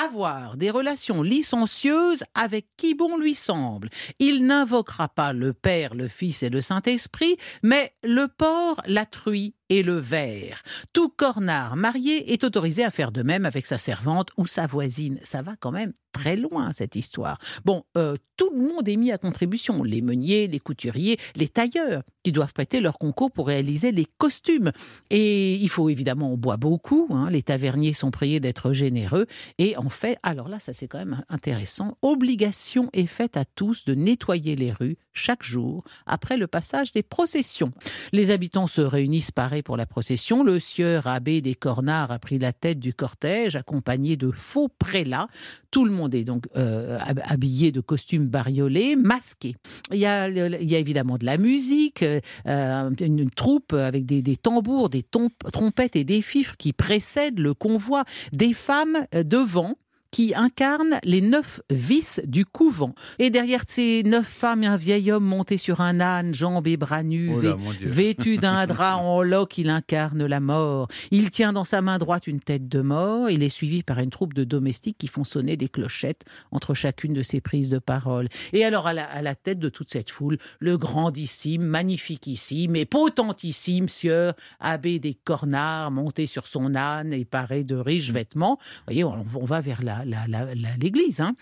avoir des relations licencieuses avec qui bon lui semble. Il n'invoquera pas le Père, le Fils et le Saint-Esprit, mais le porc, la truie et le ver. Tout cornard marié est autorisé à faire de même avec sa servante ou sa voisine. Ça va quand même très loin, cette histoire. Bon, euh, tout le monde est mis à contribution. Les meuniers, les couturiers, les tailleurs, qui doivent prêter leur concours pour réaliser les costumes. Et il faut évidemment, on boit beaucoup. hein. Les taverniers sont priés d'être généreux. Et en fait, alors là, ça c'est quand même intéressant. Obligation est faite à tous de nettoyer les rues chaque jour après le passage des processions. Les habitants se réunissent pour la procession. Le sieur abbé des Cornards a pris la tête du cortège, accompagné de faux prélats. Tout le monde est donc euh, hab- habillé de costumes bariolés, masqués. Il y a, évidemment de la musique, euh, une, une troupe avec des, tambours, des trompettes et des fifres qui précèdent le convoi, des femmes euh, devant qui incarnent les neuf vices du couvent. Et derrière ces neuf femmes, un vieil homme monté sur un âne, jambes et bras nus, Oh là, vêtu [LAUGHS] d'un drap en loques, il incarne la mort. Il tient dans sa main droite une tête de mort. Il est suivi par une troupe de domestiques qui font sonner des clochettes entre chacune de ses prises de parole. Et alors, à la, à la tête de toute cette foule, le grandissime, magnifiquissime et potentissime sieur abbé des Cornards, monté sur son âne et paré de riches vêtements. Vous voyez, on, on va vers la- l'église. hein.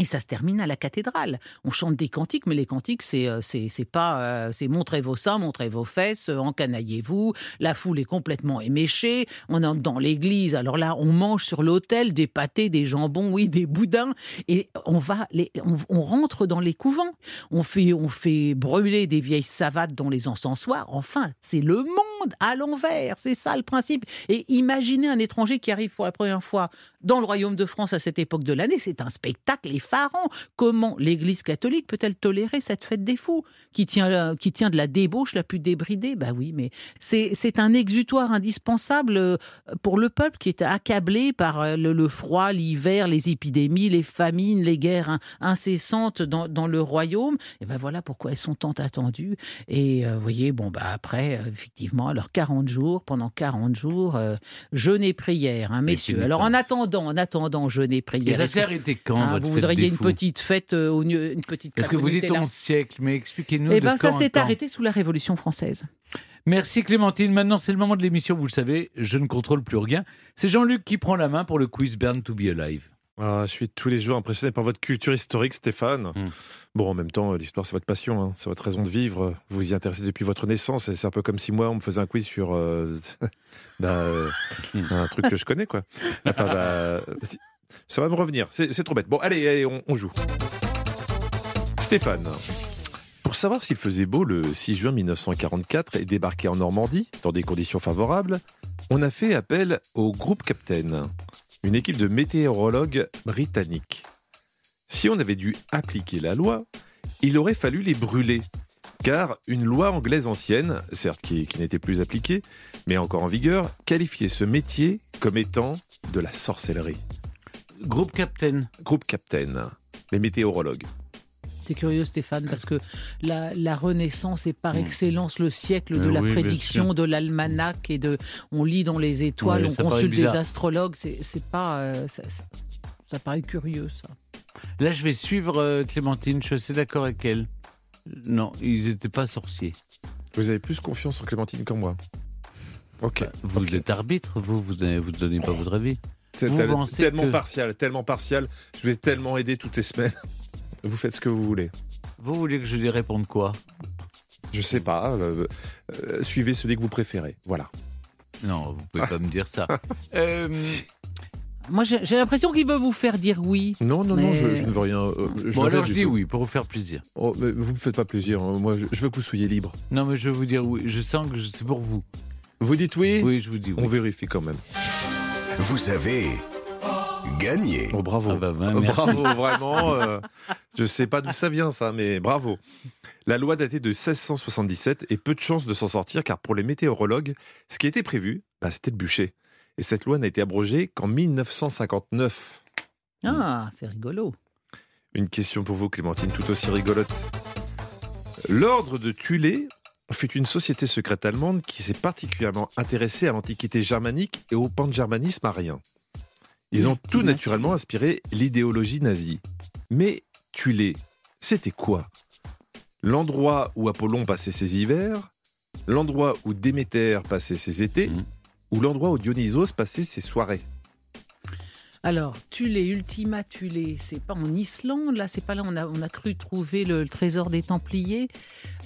Et ça se termine à la cathédrale. On chante des cantiques, mais les cantiques, c'est euh, c'est pas euh, c'est montrez vos seins, montrez vos fesses, euh, encanaillez-vous. La foule est complètement éméchée. On entre dans l'église. Alors là, on mange sur l'autel des pâtés, des jambons, oui, des boudins, et on va les on, on rentre dans les couvents. On fait on fait brûler des vieilles savates dans les encensoirs. Enfin, c'est le monde à l'envers. C'est ça le principe. Et imaginez un étranger qui arrive pour la première fois dans le royaume de France à cette époque de l'année, c'est un spectacle effarant. Comment l'Église catholique peut-elle tolérer cette fête des fous qui tient, euh, qui tient de la débauche la plus débridée? Bah oui, mais c'est un exutoire indispensable euh, pour le peuple qui est accablé par euh, le, le froid, l'hiver, les épidémies, les famines, les guerres in- incessantes dans, dans le royaume. Et ben voilà pourquoi elles sont tant attendues. Et euh, vous voyez, bon bah après, euh, effectivement, alors 40 jours, pendant 40 jours, euh, jeûne et prière, hein, messieurs. Alors en m'étonnes. Attendant, en attendant, jeûne et prière. Et ça est-ce s'est arrêté quand, Hein, votre Vous voudriez une petite fête euh, au lieu, une petite Parce que vous dites. 11 siècle, mais expliquez-nous. Eh ben ça en s'est arrêté sous la Révolution française. Merci Clémentine. Maintenant, c'est le moment de l'émission. Vous le savez, je ne contrôle plus rien. C'est Jean-Luc qui prend la main pour le quiz Burn to be Alive. Je suis tous les jours impressionné par votre culture historique, Stéphane. Hmm. Bon, en même temps, euh, l'histoire, c'est votre passion, hein. c'est votre raison de vivre. Vous vous y intéressez depuis votre naissance. Et c'est un peu comme si moi, on me faisait un quiz sur euh, [LAUGHS] bah, euh, un truc que je connais, quoi. Enfin, bah, ça va me revenir. C'est c'est trop bête. Bon, allez, allez, on, on joue. Stéphane, pour savoir s'il faisait beau le 6 juin 1944 et débarquer en Normandie dans des conditions favorables, on a fait appel au groupe Captain, une équipe de météorologues britanniques. Si on avait dû appliquer la loi, il aurait fallu les brûler. Car une loi anglaise ancienne, certes qui, qui n'était plus appliquée, mais encore en vigueur, qualifiait ce métier comme étant de la sorcellerie. Groupe Captain. Groupe Captain, les météorologues. C'est curieux, Stéphane, parce que la, la Renaissance est par excellence le siècle de Euh, la oui, prédiction, de l'almanach et de. On lit dans les étoiles, on consulte des astrologues. C'est pas. euh, ça, ça- ça paraît curieux, ça. Là, je vais suivre euh, Clémentine. Je suis assez d'accord avec elle. Non, ils n'étaient pas sorciers. Vous avez plus confiance en Clémentine qu'en moi. Ok. Vous êtes arbitre, vous, vous ne vous donnez pas votre avis. C'est Vous tel- pensez tellement que- partial, tellement partial. Je vais tellement aider toutes les semaines. Vous faites ce que vous voulez. Vous voulez que je lui réponde quoi? Je sais pas. euh, euh, suivez celui que vous préférez. Voilà. Non, vous pouvez pas [LAUGHS] me dire ça. [LAUGHS] Euh, Moi, j'ai j'ai l'impression qu'il veut vous faire dire oui. Non, non, non, Mais- je, je ne veux rien. euh, je bon, veux alors rien je du dis tout. oui, pour vous faire plaisir. Oh, mais vous me faites pas plaisir. hein. Moi, je, je veux que vous soyez libre. Non, mais je vais vous dire oui. Je sens que je- c'est pour vous. Vous dites oui? Oui, je vous dis oui. On vérifie quand même. Vous avez gagné. Oh, bravo. Ah bah, bah, merci. bravo, vraiment. euh, je sais pas d'où ça vient, ça, mais bravo. La loi datait de 1677 et peu de chances de s'en sortir car pour les météorologues, ce qui était prévu, bah, c'était le bûcher. Et cette loi n'a été abrogée qu'en 1959. Ah, c'est rigolo. Une question pour vous, Clémentine, tout aussi rigolote. L'ordre de Tulé fut une société secrète allemande qui s'est particulièrement intéressée à l'antiquité germanique et au pangermanisme arien. Ils ont tout naturellement inspiré l'idéologie nazie. Mais Tulé, c'était quoi? L'endroit où Apollon passait ses hivers L'endroit où Déméter passait ses étés Ou l'endroit où Dionysos passait ses soirées? Alors, Tulé, Ultima Tulé, c'est pas en Islande, là, c'est pas là, on a, on a cru trouver le, le trésor des Templiers.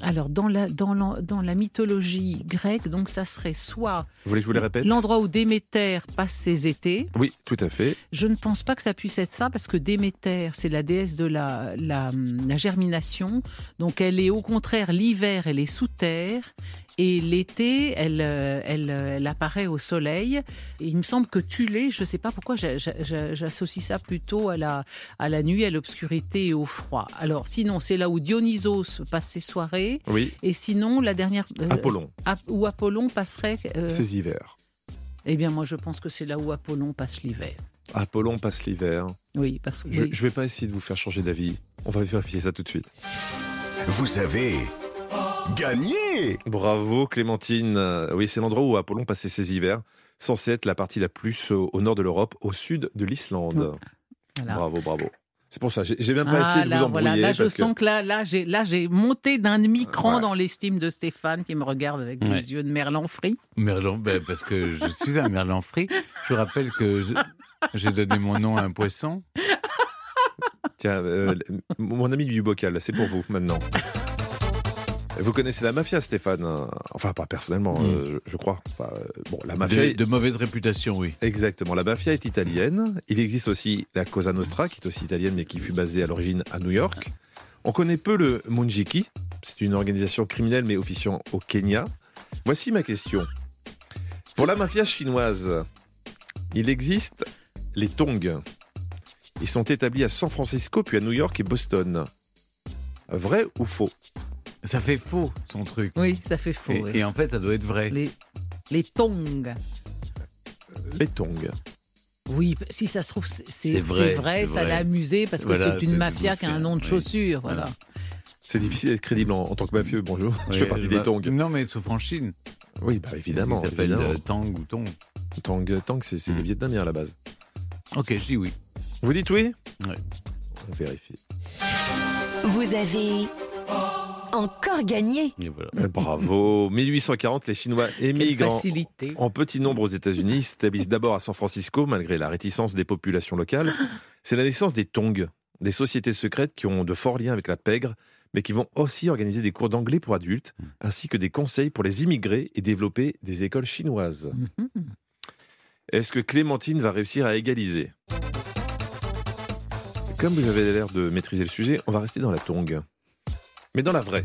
Alors, dans la, dans, la, dans la mythologie grecque, donc ça serait soit Vous voulez que je vous les répète? l'endroit où Déméter passe ses étés. Oui, tout à fait. Je ne pense pas que ça puisse être ça, parce que Déméter, c'est la déesse de la, la, la germination. Donc, elle est au contraire, l'hiver, elle est sous terre. Et l'été, elle, euh, elle, euh, elle apparaît au soleil. Et il me semble que Tulé, je ne sais pas pourquoi j'a- j'a- j'a- j'associe ça plutôt à la, à la nuit, à l'obscurité et au froid. Alors sinon, c'est là où Dionysos passe ses soirées. Oui. Et sinon, la dernière... euh, Apollon. Ap- où Apollon passerait... euh, Ses hivers. eh bien, moi, je pense que c'est là où Apollon passe l'hiver. Apollon passe l'hiver. Oui, parce que... Je, oui. je vais pas essayer de vous faire changer d'avis. On va vérifier ça tout de suite. Vous avez gagné Bravo Clémentine. Euh, Oui, c'est l'endroit où Apollon passait ses hivers, censé être la partie la plus au, au nord de l'Europe, au sud de l'Islande. Voilà. Bravo, bravo. C'est pour ça, j'ai j'ai même pas Ah, essayé de là, vous embrouiller. voilà, là, je parce sens que là, là, j'ai, là, j'ai monté d'un demi-cran Ouais. dans l'estime de Stéphane qui me regarde avec Ouais. des yeux de merlan frit. Merlan, ben, parce que je suis un merlan frit. Je vous rappelle que j'ai donné mon nom à un poisson. Tiens, euh, mon ami du bocal, c'est pour vous maintenant. Vous connaissez la mafia, Stéphane hein Enfin, pas personnellement, Mm. euh, je, je crois. Enfin, euh, bon, la mafia. De, de mauvaise réputation, oui. Exactement. La mafia est italienne. Il existe aussi la Cosa Nostra, qui est aussi italienne, mais qui fut basée à l'origine à New York. On connaît peu le Munjiki. C'est une organisation criminelle, mais officiant au Kenya. Voici ma question. Pour la mafia chinoise, il existe les Tongs. Ils sont établis à San Francisco, puis à New York et Boston. Vrai ou faux? Ça fait faux, son truc. Oui, ça fait faux. Et, oui. et en fait, ça doit être vrai. Les, les tongs. Les Tongs. Oui, si ça se trouve, c'est vrai, vrai, ça l'a amusé parce que Voilà, c'est une mafia qui a un nom de oui. chaussure. Voilà. C'est difficile d'être crédible en, en tant que mafieux. Bonjour. je fais partie bah, des Tongs. Non, mais sauf en Chine. Oui, bah évidemment. Il s'appelle euh, Tang ou Tong. Tang, Tang c'est c'est des Hmm. Vietnamiens à la base. Ok, je dis oui. Vous dites oui? Ouais. On vérifie. Vous avez encore gagné. Et voilà. Euh, Bravo. [LAUGHS] 1840, les Chinois émigrent en, petit nombre aux États-Unis. S'établissent d'abord à San Francisco, malgré la réticence des populations locales. [LAUGHS] C'est la naissance des Tongs, des sociétés secrètes qui ont de forts liens avec la pègre, mais qui vont aussi organiser des cours d'anglais pour adultes, ainsi que des conseils pour les immigrés et développer des écoles chinoises. Mhm. Est-ce que Clémentine va réussir à égaliser? Comme vous avez l'air de maîtriser le sujet, on va rester dans la tongue. Mais dans la vraie.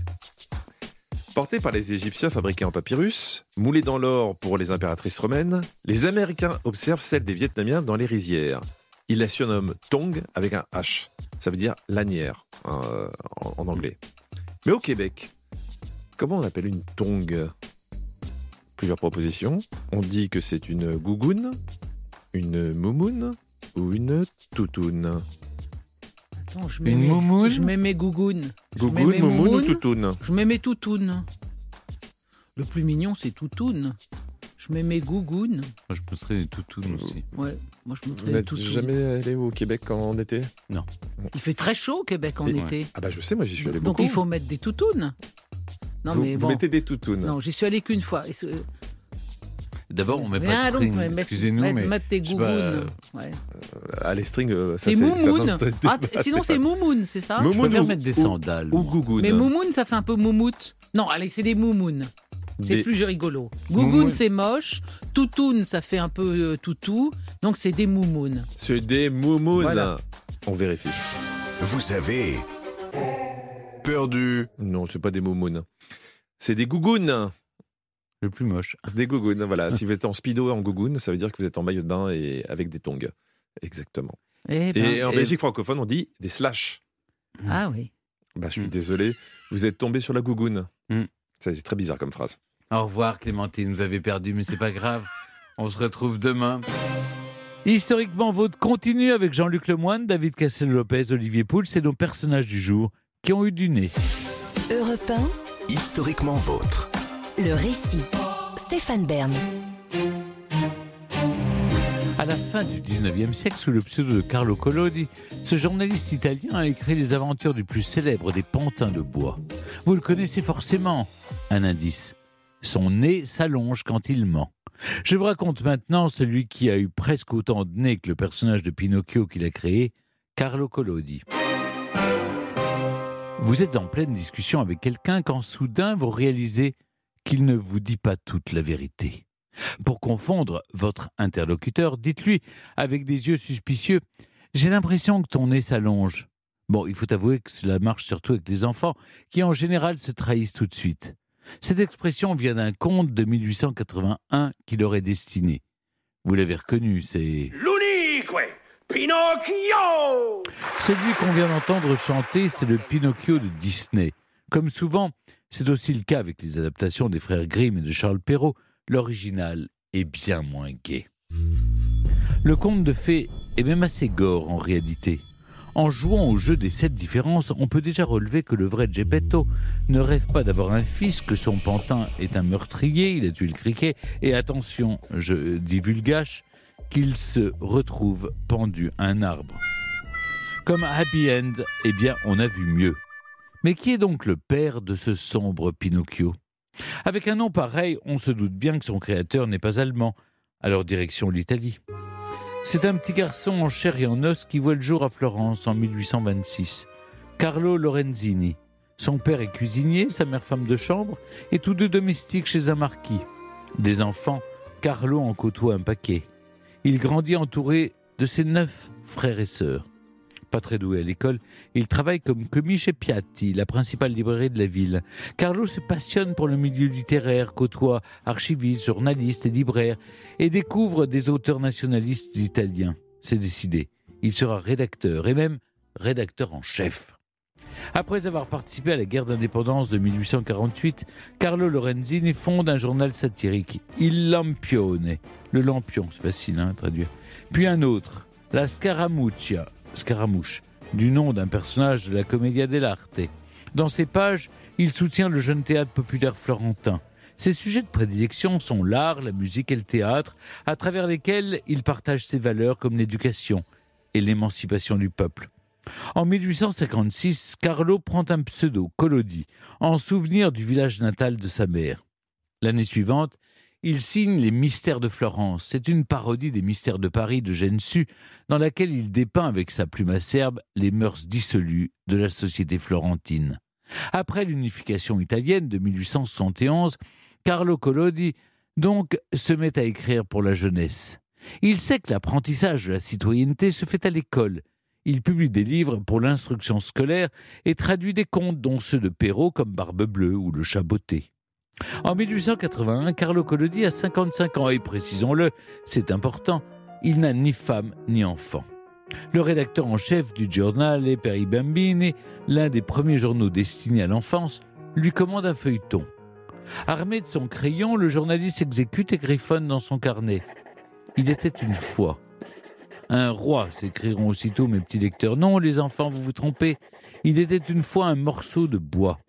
Portée par les Égyptiens fabriquée en papyrus, moulée dans l'or pour les impératrices romaines, les Américains observent celle des Vietnamiens dans les rizières. Ils la surnomment tong avec un H. Ça veut dire lanière en, en anglais. Mais au Québec, comment on appelle une tongue Plusieurs propositions. On dit que c'est une gougoune, une moumoune ou une toutoune. Attends, je mets Une mes- moumoune Je mets mes gougounes. Je mets Gougoune, mes moumoune ou toutoune Je mets mes toutounes. Le plus mignon, c'est toutoune. Je mets mes gougounes. Moi, je pousserais des toutounes aussi. Ouais, moi je Vous mettrais des n'êtes toutounes. jamais allé au Québec en été? Non. Il fait très chaud au Québec en Et- été. Ah bah je sais, moi j'y suis allé Donc beaucoup. il faut mettre des toutounes. Non vous, mais vous bon. mettez des toutounes. Non, j'y suis allé qu'une fois. Et D'abord, on met pas de donc, string. Excusez-nous, mais. mettre tes gougounes. euh, Ouais. Ah, les strings, euh, ça C'est Ah, sinon c'est moumoune, c'est ça Je préfère mettre des sandales. Ou moi. gougoune. Mais moumoune, ça fait un peu moumoute. Non, allez, c'est des moumounes. C'est Des- plus rigolo. Moumoune. c'est moche. Toutoune, ça fait un peu euh, toutou. Donc c'est des moumounes. C'est des moumounes. Voilà. On vérifie. Vous avez perdu. Non, c'est pas des moumounes. C'est des gougounes. Le plus moche. C'est des gougounes, voilà. si vous êtes en speedo et en gougoune, ça veut dire que vous êtes en maillot de bain et avec des tongs. Exactement. Eh ben, Et en et- Belgique francophone, on dit des slash. Ah oui. Bah, je suis Mm. désolé. Vous êtes tombé sur la gougoune. Mm. Ça, c'est très bizarre comme phrase. Au revoir Clémentine, vous avez perdu, mais c'est pas grave. On se retrouve demain. Historiquement Vôtre continue avec Jean-Luc Lemoyne, David Castel-Lopez, Olivier Pouls, c'est nos personnages du jour qui ont eu du nez. Europe 1, Historiquement vôtre. Le récit. Stéphane Bern. À la fin du 19e siècle, sous le pseudo de Carlo Collodi, ce journaliste italien a écrit les aventures du plus célèbre des pantins de bois. Vous le connaissez forcément. Un indice. Son nez s'allonge quand il ment. Je vous raconte maintenant celui qui a eu presque autant de nez que le personnage de Pinocchio qu'il a créé, Carlo Collodi. Vous êtes en pleine discussion avec quelqu'un quand soudain vous réalisez qu'il ne vous dit pas toute la vérité. Pour confondre votre interlocuteur, dites-lui, avec des yeux suspicieux, J'ai l'impression que ton nez s'allonge. Bon, il faut avouer que cela marche surtout avec les enfants, qui en général se trahissent tout de suite. Cette expression vient d'un conte de 1881 qui leur est destiné. Vous l'avez reconnu, c'est... L'unique, Pinocchio Celui qu'on vient d'entendre chanter, c'est le Pinocchio de Disney. Comme souvent, c'est aussi le cas avec les adaptations des frères Grimm et de Charles Perrault, l'original est bien moins gai. Le conte de fées est même assez gore en réalité. En jouant au jeu des sept différences, on peut déjà relever que le vrai Geppetto ne rêve pas d'avoir un fils, que son pantin est un meurtrier, il a tué le criquet, et attention, je divulgage, qu'il se retrouve pendu à un arbre. Comme Happy End, eh bien, on a vu mieux. Mais qui est donc le père de ce sombre Pinocchio? Avec un nom pareil, on se doute bien que son créateur n'est pas allemand. Alors direction l'Italie. C'est un petit garçon en chair et en os qui voit le jour à Florence en 1826. Carlo Lorenzini. Son père est cuisinier, sa mère femme de chambre, et tous deux domestiques chez un marquis. Des enfants, Carlo en côtoie un paquet. Il grandit entouré de ses neuf frères et sœurs. Pas très doué à l'école, il travaille comme commis chez Piatti, la principale librairie de la ville. Carlo se passionne pour le milieu littéraire, côtoie archivistes, journalistes et libraires, et découvre des auteurs nationalistes italiens. C'est décidé. Il sera rédacteur, et même rédacteur en chef. Après avoir participé à la guerre d'indépendance de 1848, Carlo Lorenzini fonde un journal satirique, Il Lampione. Le lampion, c'est facile hein, à traduire. Puis un autre, La Scaramuccia, Scaramouche, du nom d'un personnage de la Commedia dell'arte. Dans ces pages, il soutient le jeune théâtre populaire florentin. Ses sujets de prédilection sont l'art, la musique et le théâtre, à travers lesquels il partage ses valeurs comme l'éducation et l'émancipation du peuple. En 1856, Carlo prend un pseudo, Collodi, en souvenir du village natal de sa mère. L'année suivante, il signe Les Mystères de Florence. C'est une parodie des Mystères de Paris de Gensu, dans laquelle il dépeint avec sa plume acerbe les mœurs dissolues de la société florentine. Après l'unification italienne de 1871, Carlo Collodi donc se met à écrire pour la jeunesse. Il sait que l'apprentissage de la citoyenneté se fait à l'école. Il publie des livres pour l'instruction scolaire et traduit des contes, dont ceux de Perrault comme Barbe Bleue ou Le Chat Botté. En 1881, Carlo Collodi a 55 ans et précisons-le, c'est important, il n'a ni femme ni enfant. Le rédacteur en chef du Giornale per i Bambini, l'un des premiers journaux destinés à l'enfance, lui commande un feuilleton. Armé de son crayon, le journaliste exécute et griffonne dans son carnet. Il était une fois. Un roi, s'écrieront aussitôt mes petits lecteurs. Non, les enfants, vous vous trompez. Il était une fois un morceau de bois.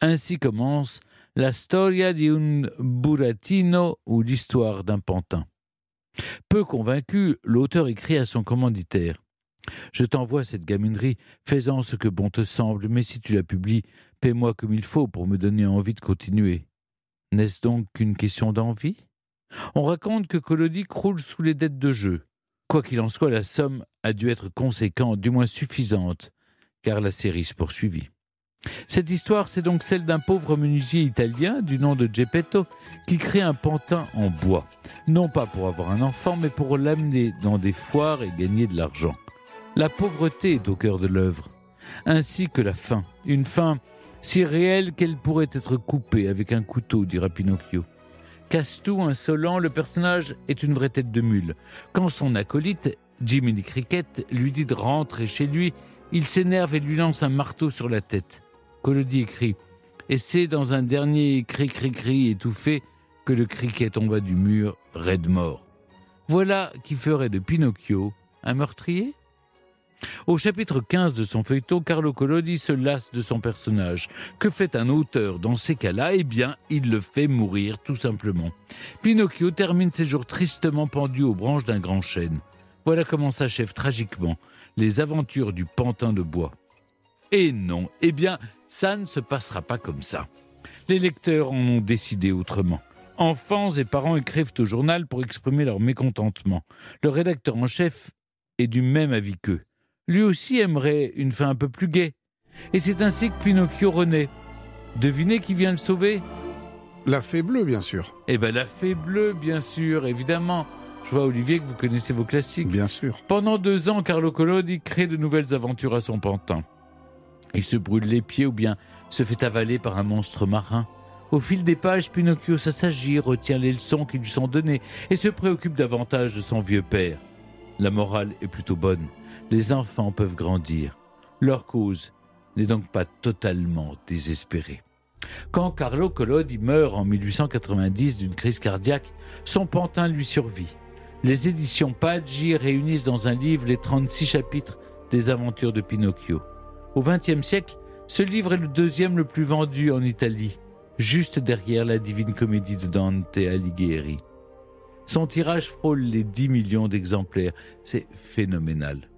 Ainsi commence la storia di un burattino ou l'histoire d'un pantin. Peu convaincu, l'auteur écrit à son commanditaire. Je t'envoie cette gaminerie, faisant ce que bon te semble, mais si tu la publies, paie-moi comme il faut pour me donner envie de continuer. N'est-ce donc qu'une question d'envie? On raconte que Collodi croule sous les dettes de jeu. Quoi qu'il en soit, la somme a dû être conséquente, du moins suffisante, car la série se poursuivit. Cette histoire, c'est donc celle d'un pauvre menuisier italien du nom de Geppetto qui crée un pantin en bois. Non pas pour avoir un enfant, mais pour l'amener dans des foires et gagner de l'argent. La pauvreté est au cœur de l'œuvre, ainsi que la faim. Une faim si réelle qu'elle pourrait être coupée avec un couteau, dira Pinocchio. Castou, insolent, le personnage est une vraie tête de mule. Quand son acolyte, Jiminy Cricket, lui dit de rentrer chez lui, il s'énerve et lui lance un marteau sur la tête. Collodi écrit Et c'est dans un dernier cri-cri-cri étouffé que le criquet tomba du mur, raide mort. Voilà qui ferait de Pinocchio un meurtrier au chapitre 15 de son feuilleton, Carlo Collodi se lasse de son personnage. Que fait un auteur dans ces cas-là? Eh bien, il le fait mourir, tout simplement. Pinocchio termine ses jours tristement pendu aux branches d'un grand chêne. Voilà comment s'achèvent tragiquement les aventures du pantin de bois. Et non, eh bien, ça ne se passera pas comme ça. Les lecteurs en ont décidé autrement. Enfants et parents écrivent au journal pour exprimer leur mécontentement. Le rédacteur en chef est du même avis qu'eux lui aussi aimerait une fin un peu plus gaie. Et c'est ainsi que Pinocchio renaît. Devinez qui vient le sauver? La fée bleue, bien sûr. Eh bien, la fée bleue, bien sûr, évidemment. Je vois, Olivier, que vous connaissez vos classiques. Bien sûr. Pendant deux ans, Carlo Collodi crée de nouvelles aventures à son pantin. Il se brûle les pieds ou bien se fait avaler par un monstre marin. Au fil des pages, Pinocchio s'assagit, retient les leçons qui lui sont données et se préoccupe davantage de son vieux père. La morale est plutôt bonne les enfants peuvent grandir. Leur cause n'est donc pas totalement désespérée. Quand Carlo Collodi meurt en 1890 d'une crise cardiaque, son pantin lui survit. Les éditions Paggi réunissent dans un livre les 36 chapitres des aventures de Pinocchio. Au XXe siècle, ce livre est le deuxième le plus vendu en Italie, juste derrière la Divine Comédie de Dante Alighieri. Son tirage frôle les 10 millions d'exemplaires. C'est phénoménal.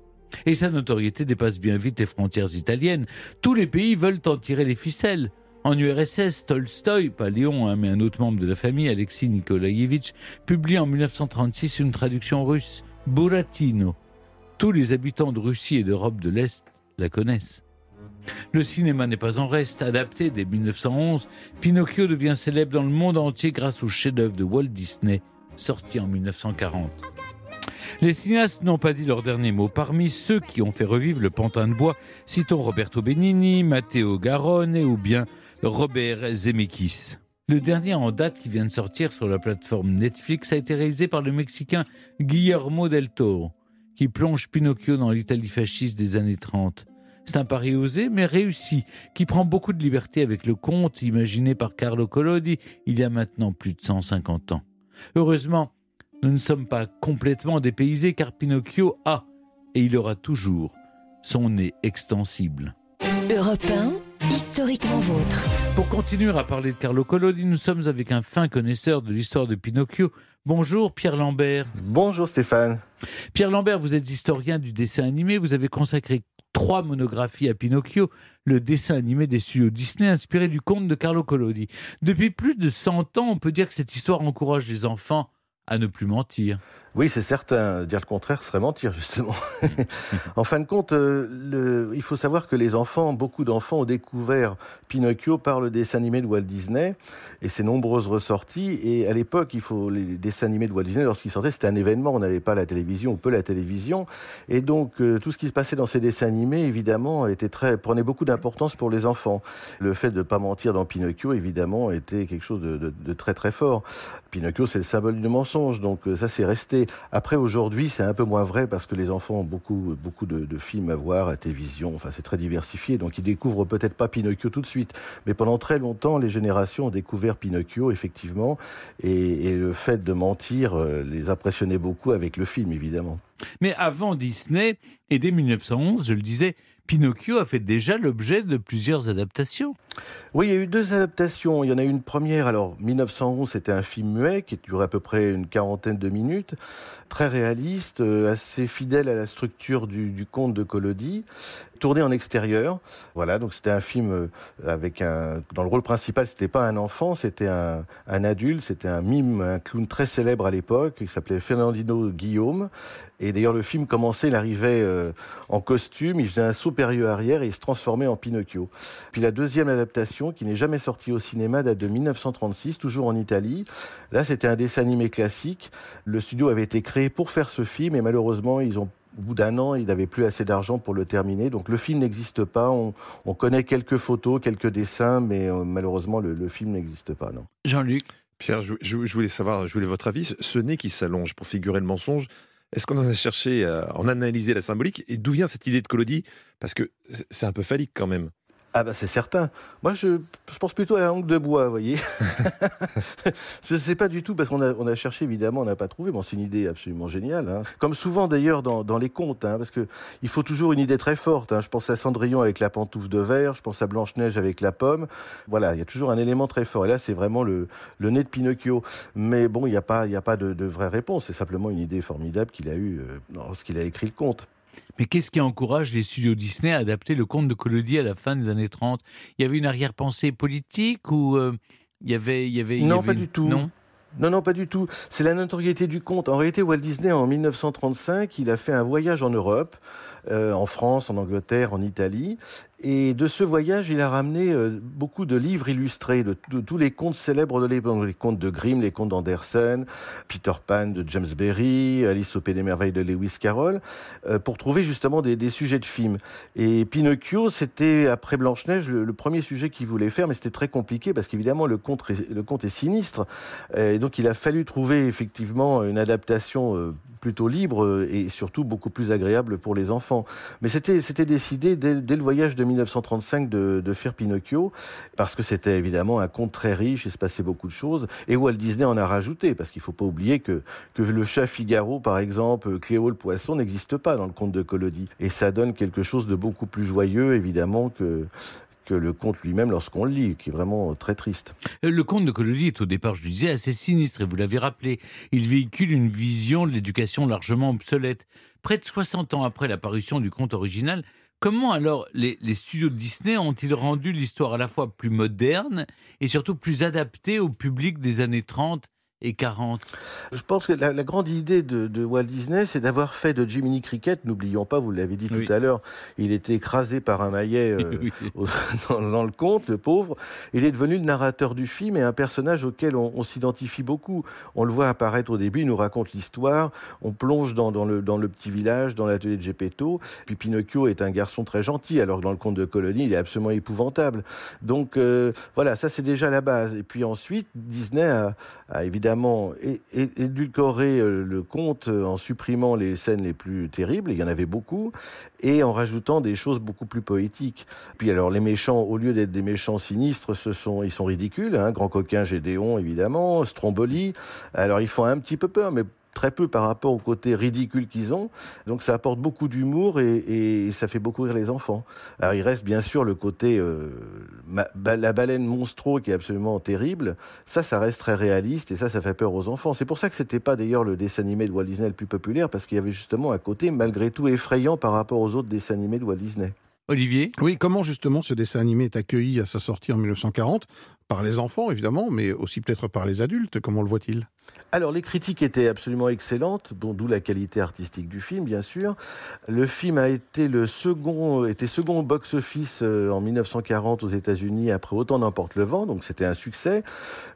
Et sa notoriété dépasse bien vite les frontières italiennes. Tous les pays veulent en tirer les ficelles. En URSS, Tolstoï, pas Léon, hein, mais un autre membre de la famille, Alexis Nikolaïevitch, publie en 1936 une traduction russe, Buratino. Tous les habitants de Russie et d'Europe de l'Est la connaissent. Le cinéma n'est pas en reste. Adapté dès 1911, Pinocchio devient célèbre dans le monde entier grâce au chef-d'œuvre de Walt Disney, sorti en 1940. Les cinéastes n'ont pas dit leur dernier mot. Parmi ceux qui ont fait revivre le pantin de bois, citons Roberto Benigni, Matteo Garrone ou bien Robert Zemeckis. Le dernier en date qui vient de sortir sur la plateforme Netflix a été réalisé par le Mexicain Guillermo del Toro, qui plonge Pinocchio dans l'Italie fasciste des années 30. C'est un pari osé, mais réussi, qui prend beaucoup de liberté avec le conte imaginé par Carlo Collodi il y a maintenant plus de 150 ans. Heureusement, nous ne sommes pas complètement dépaysés car Pinocchio a, et il aura toujours, son nez extensible. Europe 1, historiquement vôtre. Pour continuer à parler de Carlo Collodi, nous sommes avec un fin connaisseur de l'histoire de Pinocchio. Bonjour Pierre Lambert. Bonjour Stéphane. Pierre Lambert, vous êtes historien du dessin animé. Vous avez consacré trois monographies à Pinocchio, le dessin animé des studios Disney inspiré du conte de Carlo Collodi. Depuis plus de 100 ans, on peut dire que cette histoire encourage les enfants à ne plus mentir. Oui, c'est certain. Dire le contraire serait mentir, justement. [LAUGHS] en fin de compte, euh, le, il faut savoir que les enfants, beaucoup d'enfants ont découvert Pinocchio par le dessin animé de Walt Disney et ses nombreuses ressorties. Et à l'époque, il faut les dessins animés de Walt Disney, lorsqu'ils sortaient, c'était un événement. On n'avait pas la télévision ou peu la télévision. Et donc, euh, tout ce qui se passait dans ces dessins animés, évidemment, était très, prenait beaucoup d'importance pour les enfants. Le fait de ne pas mentir dans Pinocchio, évidemment, était quelque chose de, de, de très très fort. Pinocchio, c'est le symbole du mensonge. Donc, euh, ça, c'est resté. Après, aujourd'hui, c'est un peu moins vrai parce que les enfants ont beaucoup, beaucoup de, films à voir, à télévision. Enfin, c'est très diversifié. Donc, ils découvrent peut-être pas Pinocchio tout de suite. Mais pendant très longtemps, les générations ont découvert Pinocchio, effectivement. Et, et le fait de mentir euh, les impressionnait beaucoup avec le film, évidemment. Mais avant Disney, et dès 1911, je le disais, Pinocchio a fait déjà l'objet de plusieurs adaptations. Oui, il y a eu deux adaptations. Il y en a eu une première, alors 1911, c'était un film muet qui durait à peu près une quarantaine de minutes, très réaliste, euh, assez fidèle à la structure du, conte de Collodi, tourné en extérieur. Voilà, donc c'était un film euh, avec un, dans le rôle principal, c'était pas un enfant, c'était un, adulte, c'était un mime, un clown très célèbre à l'époque, il s'appelait Fernandino Guillaume. Et d'ailleurs, le film commençait, il arrivait euh, en costume, il faisait un saut périlleux arrière et il se transformait en Pinocchio. Puis la deuxième qui n'est jamais sortie au cinéma, date de 1936, toujours en Italie. Là, c'était un dessin animé classique. Le studio avait été créé pour faire ce film et malheureusement, ils ont au bout d'un an, ils n'avaient plus assez d'argent pour le terminer. Donc le film n'existe pas. On, on, connaît quelques photos, quelques dessins, mais euh, malheureusement, le, le film n'existe pas. Non. Jean-Luc Pierre, je, je, je, voulais savoir, je voulais votre avis. Ce nez qui s'allonge pour figurer le mensonge, est-ce qu'on en a cherché à en analyser la symbolique? Et d'où vient cette idée de Collodi? Parce que c'est un peu phallique quand même. Ah bah c'est certain. Moi je, je, pense plutôt à la langue de bois, vous voyez. [LAUGHS] je ne sais pas du tout parce qu'on a, on a cherché évidemment, on n'a pas trouvé. Bon c'est une idée absolument géniale. Hein. Comme souvent d'ailleurs dans, dans les contes, hein, parce que il faut toujours une idée très forte. Hein. Je pense à Cendrillon avec la pantoufle de verre, je pense à Blanche Neige avec la pomme. Voilà, il y a toujours un élément très fort. Et là c'est vraiment le, le nez de Pinocchio. Mais bon, il n'y a pas, il y a pas de, de vraie réponse. C'est simplement une idée formidable qu'il a eue euh, lorsqu'il a écrit le conte. Mais qu'est-ce qui encourage les studios Disney à adapter le conte de Collodi à la fin des années 30 Il y avait une arrière-pensée politique ou euh, il y avait, il y avait, il non, y avait pas une... du tout. Non? Non, non, pas du tout. C'est la notoriété du conte. En réalité, Walt Disney, en 1935, il a fait un voyage en Europe, euh, en France, en Angleterre, en Italie. Et de ce voyage, il a ramené euh, beaucoup de livres illustrés, de, tous les contes célèbres de l'époque, les contes de Grimm, les contes d'Andersen, Peter Pan de James Berry, Alice au Pays des Merveilles de Lewis Carroll, euh, pour trouver justement des, sujets de films. Et Pinocchio, c'était, après Blanche-Neige, le, premier sujet qu'il voulait faire, mais c'était très compliqué parce qu'évidemment, le conte, le conte est sinistre. Et donc, il a fallu trouver effectivement une adaptation plutôt libre et surtout beaucoup plus agréable pour les enfants. Mais c'était, décidé dès, le voyage de 1935 de, de faire Pinocchio, parce que c'était évidemment un conte très riche, il se passait beaucoup de choses, et Walt Disney en a rajouté, parce qu'il ne faut pas oublier que, que le chat Figaro, par exemple, Cléo le poisson, n'existe pas dans le conte de Collodi. Et ça donne quelque chose de beaucoup plus joyeux, évidemment, que, que le conte lui-même lorsqu'on le lit, qui est vraiment très triste. Le conte de Collodi est au départ, je disais, assez sinistre, et vous l'avez rappelé. Il véhicule une vision de l'éducation largement obsolète. Près de 60 ans après l'apparition du conte original, Comment alors les, les studios de Disney ont-ils rendu l'histoire à la fois plus moderne et surtout plus adaptée au public des années 30 et 40 Je pense que la, la grande idée de, de Walt Disney, c'est d'avoir fait de Jiminy Cricket, n'oublions pas, vous l'avez dit Oui. tout à l'heure, il était écrasé par un maillet euh, [LAUGHS] Oui. au- [LAUGHS] dans, dans le conte, le pauvre. Il est devenu le narrateur du film et un personnage auquel on, on s'identifie beaucoup. On le voit apparaître au début, il nous raconte l'histoire, on plonge dans, dans le, dans le petit village, dans l'atelier de Geppetto. Puis Pinocchio est un garçon très gentil, alors que dans le conte de Colonie, il est absolument épouvantable. Donc euh, voilà, ça c'est déjà la base. Et puis ensuite, Disney a, a évidemment é- é- édulcoré euh, le conte euh, en supprimant les scènes les plus terribles, il y en avait beaucoup, et en rajoutant des choses beaucoup plus poétiques. Puis alors les méchants, au lieu d'être des méchants sinistres, sont, ils sont ridicules. Hein, Grand coquin Gédéon, évidemment, Stromboli. Alors ils font un petit peu peur, mais très peu par rapport au côté ridicule qu'ils ont. Donc ça apporte beaucoup d'humour et, et ça fait beaucoup rire les enfants. Alors il reste bien sûr le côté euh, ma- ba- la baleine monstro qui est absolument terrible. Ça, ça reste très réaliste et ça, ça fait peur aux enfants. C'est pour ça que c'était pas d'ailleurs le dessin animé de Walt Disney le plus populaire parce qu'il y avait justement un côté malgré tout effrayant par rapport aux autres dessins animés de Walt Disney. Olivier? Oui, comment justement ce dessin animé est accueilli à sa sortie en 1940 Par les enfants, évidemment, mais aussi peut-être par les adultes. Comment le voit-il? Alors, les critiques étaient absolument excellentes, bon, d'où la qualité artistique du film, bien sûr. Le film a été le second, était second box-office euh, en 1940 aux États-Unis après Autant n'emporte le vent, donc c'était un succès.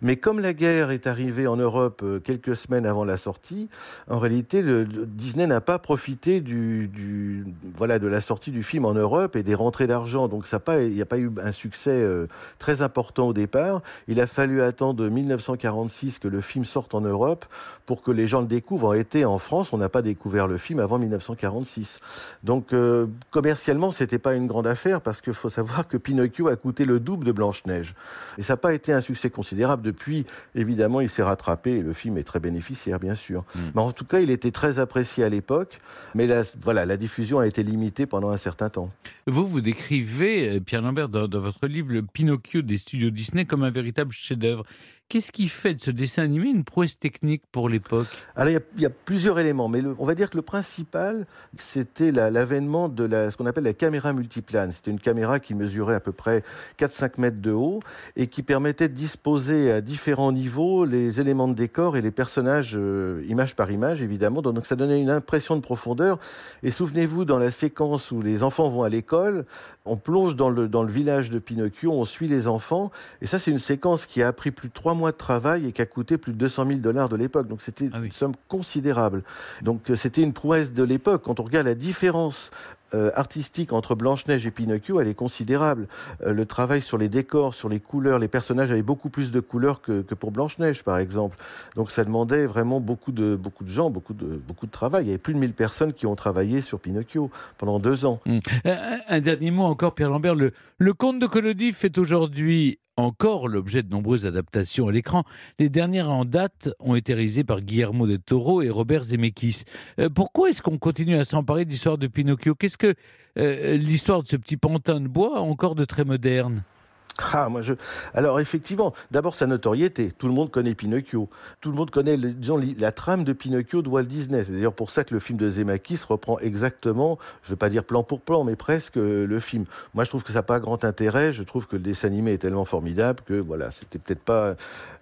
Mais comme la guerre est arrivée en Europe euh, quelques semaines avant la sortie, en réalité, Disney n'a pas profité de la sortie du film en Europe et des rentrées d'argent. Donc, il n'y a pas eu un succès euh, très important au départ. Il a fallu attendre 1946 que le film sorte en Europe pour que les gens le découvrent. En été, en France, on n'a pas découvert le film avant 1946. Donc, euh, commercialement, c'était pas une grande affaire parce qu'il faut savoir que Pinocchio a coûté le double de Blanche-Neige. Et ça n'a pas été un succès considérable. Depuis, évidemment, il s'est rattrapé et le film est très bénéficiaire, bien sûr. Mais en tout cas, il était très apprécié à l'époque. Mais la, voilà, la diffusion a été limitée pendant un certain temps. Vous, vous décrivez, euh, Pierre Lambert, dans, dans votre livre, le Pinocchio des studios Disney comme un véritable chef-d'œuvre. Qu'est-ce qui fait de ce dessin animé une prouesse technique pour l'époque? Alors, il y a- plusieurs éléments, mais on va dire que le principal, c'était la- l'avènement de ce qu'on appelle la caméra multiplane. C'était une caméra qui mesurait à peu près 4-5 mètres de haut et qui permettait de disposer à différents niveaux les éléments de décor et les personnages, euh, image par image, évidemment. Donc, ça donnait une impression de profondeur. Et souvenez-vous, dans la séquence où les enfants vont à l'école, on plonge dans le, dans le village de Pinocchio, on suit les enfants. Et ça, c'est une séquence qui a pris plus de trois mois de travail et qui a coûté plus de 200 000 dollars de l'époque. Donc c'était une somme considérable. Donc euh, c'était une prouesse de l'époque. Quand on regarde la différence euh, artistique entre Blanche-Neige et Pinocchio, elle est considérable. Euh, le travail sur les décors, sur les couleurs, les personnages avaient beaucoup plus de couleurs que, que pour Blanche-Neige, par exemple. Donc ça demandait vraiment beaucoup de, beaucoup de gens, beaucoup de, beaucoup de travail. Il y avait plus de 1000 personnes qui ont travaillé sur Pinocchio pendant deux ans. Un, un- un dernier mot encore, Pierre Lambert. Le, le conte de Collodi fait aujourd'hui encore l'objet de nombreuses adaptations à l'écran. Les dernières en date ont été réalisées par Guillermo del Toro et Robert Zemeckis. Euh, pourquoi est-ce qu'on continue à s'emparer de l'histoire de Pinocchio? Qu'est-ce que euh, l'histoire de ce petit pantin de bois a encore de très moderne? Ah. Alors effectivement, d'abord sa notoriété. Tout le monde connaît Pinocchio. Tout le monde connaît, le- disons, la trame de Pinocchio de Walt Disney. C'est d'ailleurs pour ça que le film de Zemeckis reprend exactement, je ne veux pas dire plan pour plan, mais presque euh, le film. Moi, je trouve que ça n'a pas grand intérêt. Je trouve que le dessin animé est tellement formidable que voilà, c'était peut-être pas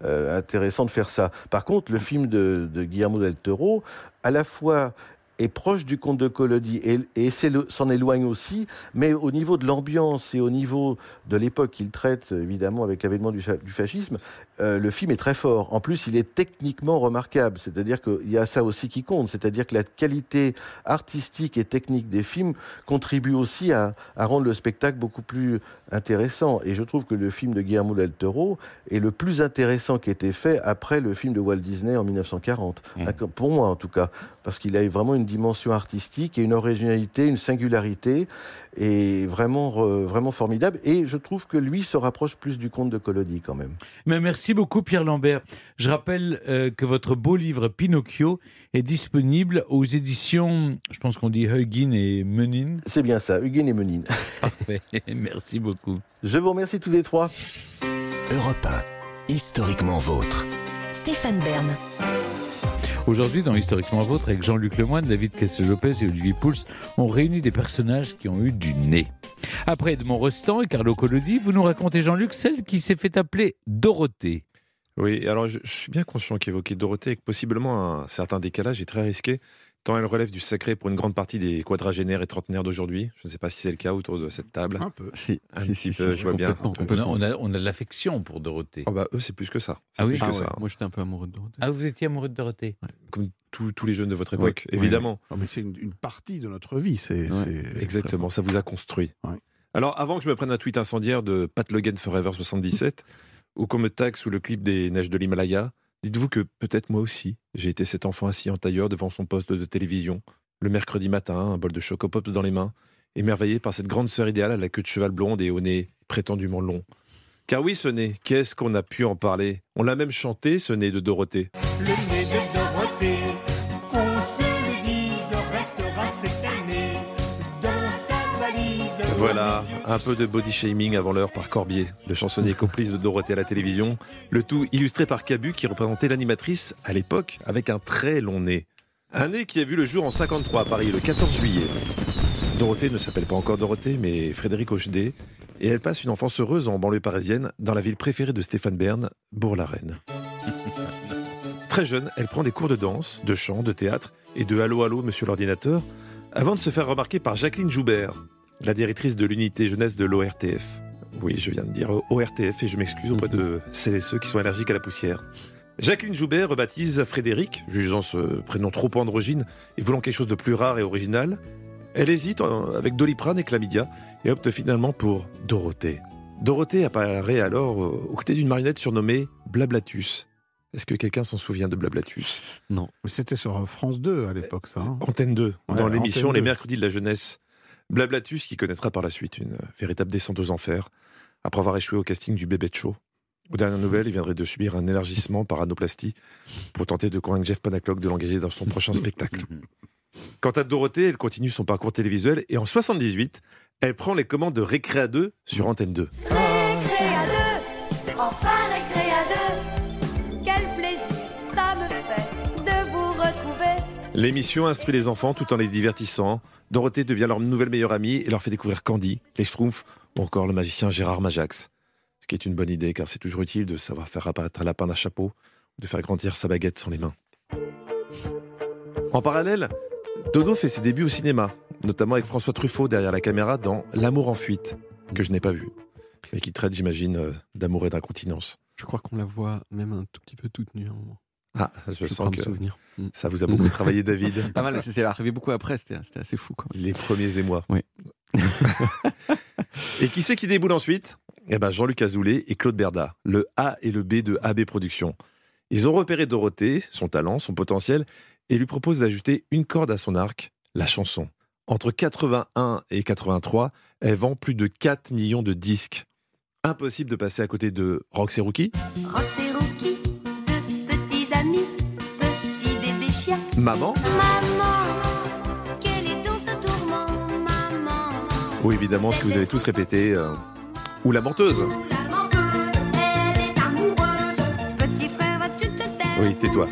euh, intéressant de faire ça. Par contre, le film de Guillermo del Toro, à la fois est proche du conte de Collodi et, s'en éloigne aussi, mais au niveau de l'ambiance et au niveau de l'époque qu'il traite, évidemment, avec l'avènement du fascisme, euh, le film est très fort. En plus, il est techniquement remarquable, c'est-à-dire qu'il y a ça aussi qui compte, c'est-à-dire que la qualité artistique et technique des films contribue aussi à, à rendre le spectacle beaucoup plus intéressant. Et je trouve que le film de Guillermo del Toro est le plus intéressant qui a été fait après le film de Walt Disney en 1940. D'accord, Pour moi, en tout cas, parce qu'il a vraiment une dimension artistique et une originalité, une singularité, et vraiment, vraiment formidable. Et je trouve que lui se rapproche plus du conte de Collodi quand même. Mais merci beaucoup Pierre Lambert. Je rappelle euh, que votre beau livre Pinocchio est disponible aux éditions, je pense qu'on dit Huggin et Menin. C'est bien ça, Huguin et Menin. [LAUGHS] Parfait, merci beaucoup. Je vous remercie tous les trois. Europe 1, historiquement vôtre. Stéphane Bern. Aujourd'hui, dans Historiquement Vôtre, avec Jean-Luc Lemoyne, David Castel-Lopez et Olivier Pouls, on réunit des personnages qui ont eu du nez. Après Edmond Rostand et Carlo Collodi, vous nous racontez, Jean-Luc, celle qui s'est fait appeler Dorothée. Oui, alors je, je suis bien conscient qu'évoquer Dorothée avec possiblement un certain décalage est très risqué, tant elle relève du sacré pour une grande partie des quadragénaires et trentenaires d'aujourd'hui. Je ne sais pas si c'est le cas autour de cette table. Un peu. Si, Un si, petit si, peu, si, je vois bien. On a, on a, de l'affection pour Dorothée. Oh bah eux, c'est plus que ça. C'est Ah oui plus que Ah ça. Moi, j'étais un peu amoureux de Dorothée. Ah, vous étiez amoureux de Dorothée Comme tous- tous les jeunes de votre époque, évidemment. Ah, mais c'est une, une partie de notre vie. C'est Exactement, ça vous a construit. Ouais. Alors, avant que je me prenne un tweet incendiaire de Pat Logan Forever 77, ou qu'on me tague sous le clip des neiges de l'Himalaya, dites-vous que peut-être moi aussi, j'ai été cet enfant assis en tailleur devant son poste de télévision, le mercredi matin, un bol de chocopops dans les mains, émerveillé par cette grande sœur idéale à la queue de cheval blonde et au nez prétendument long. Car oui, ce nez, qu'est-ce qu'on a pu en parler? On l'a même chanté, ce nez de Dorothée. Le nez de Dorothée, qu'on se le dise, restera cette année dans sa valise. Voilà, un peu de body shaming avant l'heure par Corbier, le chansonnier complice de Dorothée à la télévision, le tout illustré par Cabu qui représentait l'animatrice à l'époque avec un très long nez. Un nez qui a vu le jour en 53 à Paris le 14 juillet. Dorothée ne s'appelle pas encore Dorothée mais Frédéric Hochedet et elle passe une enfance heureuse en banlieue parisienne dans la ville préférée de Stéphane Bern, Bourg-la-Reine. [LAUGHS] Très jeune, elle prend des cours de danse, de chant, de théâtre et de Allô Allô Monsieur l'ordinateur avant de se faire remarquer par Jacqueline Joubert, la directrice de l'unité jeunesse de l'ORTF. Oui, je viens de dire ORTF et je m'excuse auprès de celles et ceux qui sont allergiques à la poussière. Jacqueline Joubert rebaptise Frédéric, jugeant ce prénom trop androgyne et voulant quelque chose de plus rare et original. Elle hésite avec Doliprane et Chlamydia et opte finalement pour Dorothée. Dorothée apparaît alors aux côtés d'une marionnette surnommée Blablatus. Est-ce que quelqu'un s'en souvient de Blablatus? Non. Mais C'était sur France 2 à l'époque, ça. hein. Antenne 2, Ouais, dans l'émission Les 2. Mercredis de la Jeunesse. Blablatus qui connaîtra par la suite une euh, véritable descente aux enfers, après avoir échoué au casting du bébé de show. Aux dernières nouvelles, il viendrait de subir un élargissement par anoplastie pour tenter de convaincre Jeff Panaclock de l'engager dans son prochain spectacle. [LAUGHS] Quant à Dorothée, elle continue son parcours télévisuel et en 78, elle prend les commandes de Récréa 2 sur Antenne 2. 2 L'émission instruit les enfants tout en les divertissant. Dorothée devient leur nouvelle meilleure amie et leur fait découvrir Candy, les Schtroumpfs ou encore le magicien Gérard Majax. Ce qui est une bonne idée car c'est toujours utile de savoir faire apparaître un lapin d'un chapeau ou de faire grandir sa baguette sans les mains. En parallèle, Dodo fait ses débuts au cinéma, notamment avec François Truffaut derrière la caméra dans L'amour en fuite, que je n'ai pas vu, mais qui traite, j'imagine, euh, d'amour et d'incontinence. Je crois qu'on la voit même un tout petit peu toute nue à un moment. Ah, je, Je sens que souvenir. Mm. ça vous a beaucoup travaillé, David. Pas mal, c'est arrivé beaucoup après, c'était c'était assez fou. Quoi. Les premiers émois. Oui. [LAUGHS] et qui c'est qui déboule ensuite? Eh ben Jean-Luc Azoulay et Claude Berda, le A et le B de AB Productions. Ils ont repéré Dorothée, son talent, son potentiel, et lui proposent d'ajouter une corde à son arc, la chanson. Entre 81 et 83, elle vend plus de 4 millions de disques. Impossible de passer à côté de Roxy Rookie, Roxy Maman, Maman, quel est ce tourment, maman? Ou évidemment ce que vous avez tous répété, euh, ou La Menteuse. Oui, tais-toi.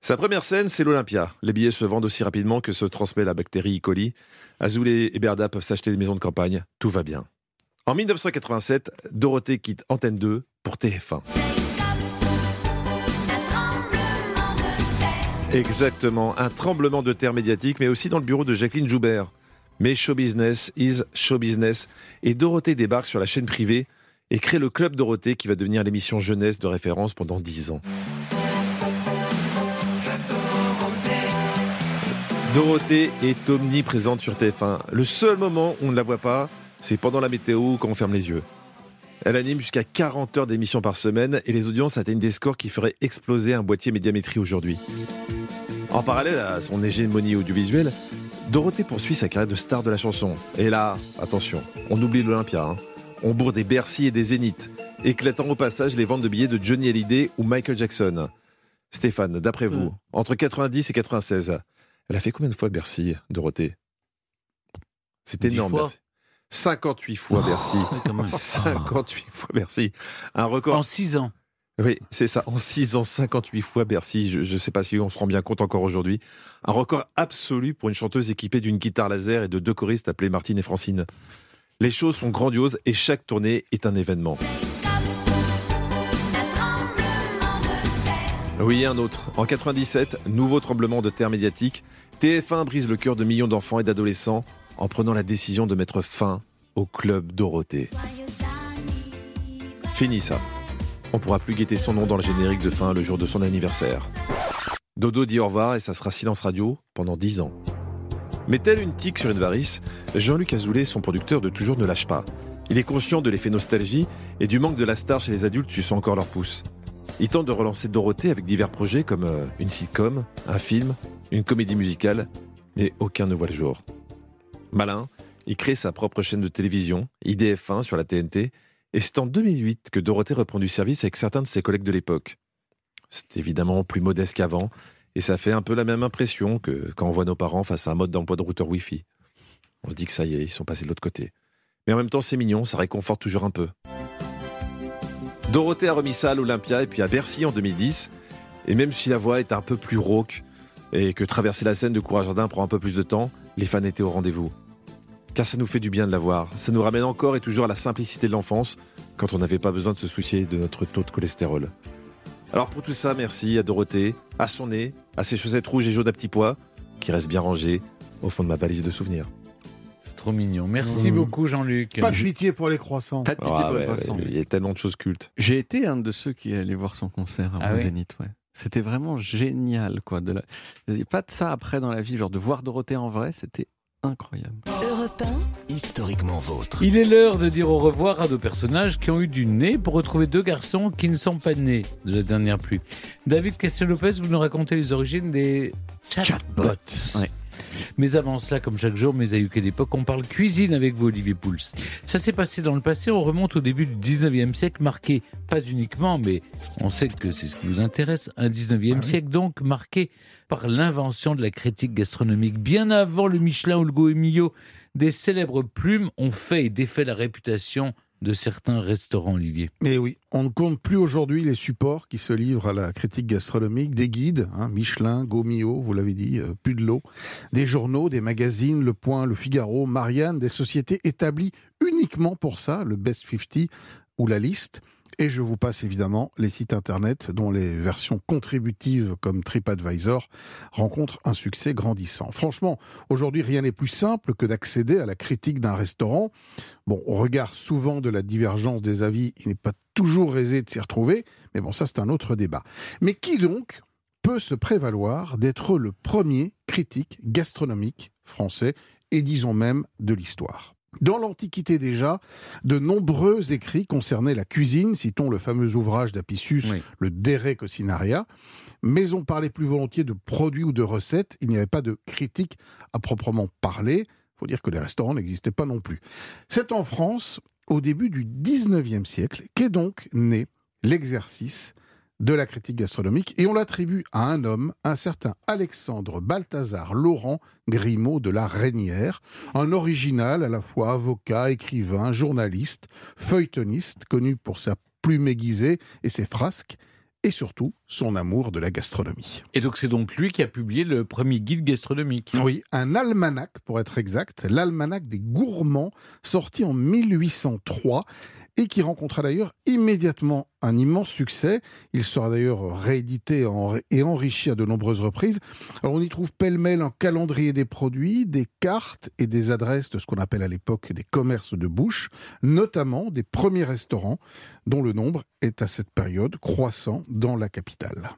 Sa première scène, c'est l'Olympia. Les billets se vendent aussi rapidement que se transmet la bactérie E. coli. Azoulay et Berda peuvent s'acheter des maisons de campagne. Tout va bien. En 1987, Dorothée quitte Antenne 2 pour TF1. Exactement, un tremblement de terre médiatique, mais aussi dans le bureau de Jacqueline Joubert. Mais show business is show business. Et Dorothée débarque sur la chaîne privée et crée le Club Dorothée qui va devenir l'émission jeunesse de référence pendant 10 ans. Dorothée est omniprésente sur TF1. Le seul moment où on ne la voit pas, c'est pendant la météo quand on ferme les yeux. Elle anime jusqu'à 40 heures d'émission par semaine et les audiences atteignent des scores qui feraient exploser un boîtier médiamétrie aujourd'hui. En parallèle à son hégémonie audiovisuelle, Dorothée poursuit sa carrière de star de la chanson. Et là, attention, on oublie l'Olympia. hein. On bourre des Bercy et des Zénith, éclatant au passage les ventes de billets de Johnny Hallyday ou Michael Jackson. Stéphane, d'après vous, entre 90 et 96, elle a fait combien de fois Bercy, Dorothée? C'est énorme. Bercy. 58 fois Bercy. quand même. 58 fois Bercy. Un record. En 6 ans. Oui, c'est ça. En 6 ans, 58 fois Bercy. Je ne sais pas si on se rend bien compte encore aujourd'hui. Un record absolu pour une chanteuse équipée d'une guitare laser et de deux choristes appelés Martine et Francine. Les choses sont grandioses et chaque tournée est un événement. Oui, un autre. En 97, nouveau tremblement de terre médiatique. TF1 brise le cœur de millions d'enfants et d'adolescents en prenant la décision de mettre fin au club Dorothée. Fini ça. On pourra plus guetter son nom dans le générique de fin le jour de son anniversaire. Dodo dit au revoir et ça sera silence radio pendant 10 ans. Mais tel une tique sur une varice, Jean-Luc Azoulay, son producteur de Toujours ne lâche pas. Il est conscient de l'effet nostalgie et du manque de la star chez les adultes suçant encore leur pouce. Il tente de relancer Dorothée avec divers projets comme euh, une sitcom, un film, une comédie musicale, mais aucun ne voit le jour. Malin, il crée sa propre chaîne de télévision, IDF1 sur la TNT, et c'est en 2008 que Dorothée reprend du service avec certains de ses collègues de l'époque. C'est évidemment plus modeste qu'avant, et ça fait un peu la même impression que quand on voit nos parents face à un mode d'emploi de routeur Wi-Fi. On se dit que ça y est, ils sont passés de l'autre côté. Mais en même temps, c'est mignon, ça réconforte toujours un peu. Dorothée a remis ça à l'Olympia et puis à Bercy en 2010. Et même si la voix est un peu plus rauque et que traverser la scène de Courage Jardin prend un peu plus de temps, les fans étaient au rendez-vous. Car ça nous fait du bien de la voir. Ça nous ramène encore et toujours à la simplicité de l'enfance quand on n'avait pas besoin de se soucier de notre taux de cholestérol. Alors pour tout ça, merci à Dorothée, à son nez, à ses chaussettes rouges et jaunes à petits pois, qui restent bien rangées au fond de ma valise de souvenirs. C'est trop mignon. Merci Mmh. beaucoup, Jean-Luc. Pas de pitié pour les croissants. Pas de pitié Ah pour les croissants. ouais, il y a tellement de choses cultes. J'ai été un de ceux qui allaient voir son concert à Ah mon oui Zénith, ouais. C'était vraiment génial, quoi. De la... Il n'y a pas de ça après dans la vie, genre de voir Dorothée en vrai, c'était incroyable. Europe Historiquement vôtre. Il est l'heure de dire au revoir à deux personnages qui ont eu du nez pour retrouver deux garçons qui ne sont pas nés de la dernière pluie. David Castel-Lopez, vous nous racontez les origines des chatbots. Ouais. Mais avant cela, comme chaque jour, mes aïeux d'époque, on parle cuisine avec vous, Olivier Pouls. Ça s'est passé dans le passé, on remonte au début du 19e siècle, marqué, pas uniquement, mais on sait que c'est ce qui vous intéresse, un 19e siècle donc marqué par l'invention de la critique gastronomique. Bien avant le Michelin ou le Goemio, des célèbres plumes ont fait et défait la réputation de certains restaurants, Olivier. Et oui, on ne compte plus aujourd'hui les supports qui se livrent à la critique gastronomique, des guides, hein, Michelin, Gomio, vous l'avez dit, euh, des journaux, des magazines, Le Point, Le Figaro, Marianne, des sociétés établies uniquement pour ça, le Best 50 ou la liste. Et je vous passe évidemment les sites internet dont les versions contributives comme TripAdvisor rencontrent un succès grandissant. Franchement, aujourd'hui, rien n'est plus simple que d'accéder à la critique d'un restaurant. Bon, au regard souvent de la divergence des avis, il n'est pas toujours aisé de s'y retrouver, mais bon, ça c'est un autre débat. Mais qui donc peut se prévaloir d'être le premier critique gastronomique français et disons même de l'histoire? Dans l'Antiquité déjà, de nombreux écrits concernaient la cuisine, citons le fameux ouvrage d'Apicius, le De Re Cocinaria, mais on parlait plus volontiers de produits ou de recettes, il n'y avait pas de critique à proprement parler, il faut dire que les restaurants n'existaient pas non plus. C'est en France, au début du 19e siècle, qu'est donc né l'exercice de la critique gastronomique et on l'attribue à un homme, un certain Alexandre Balthazar Laurent Grimaud de la Reynière, un original à la fois avocat, écrivain, journaliste, feuilletoniste, connu pour sa plume aiguisée et ses frasques, et surtout son amour de la gastronomie. Et donc c'est donc lui qui a publié le premier guide gastronomique. Oui, un almanach pour être exact, l'almanach des gourmands, sorti en 1803 et qui rencontra d'ailleurs immédiatement un immense succès. Il sera d'ailleurs réédité et enrichi à de nombreuses reprises. Alors on y trouve pêle-mêle un calendrier des produits, des cartes et des adresses de ce qu'on appelle à l'époque des commerces de bouche, notamment des premiers restaurants dont le nombre est à cette période croissant dans la capitale.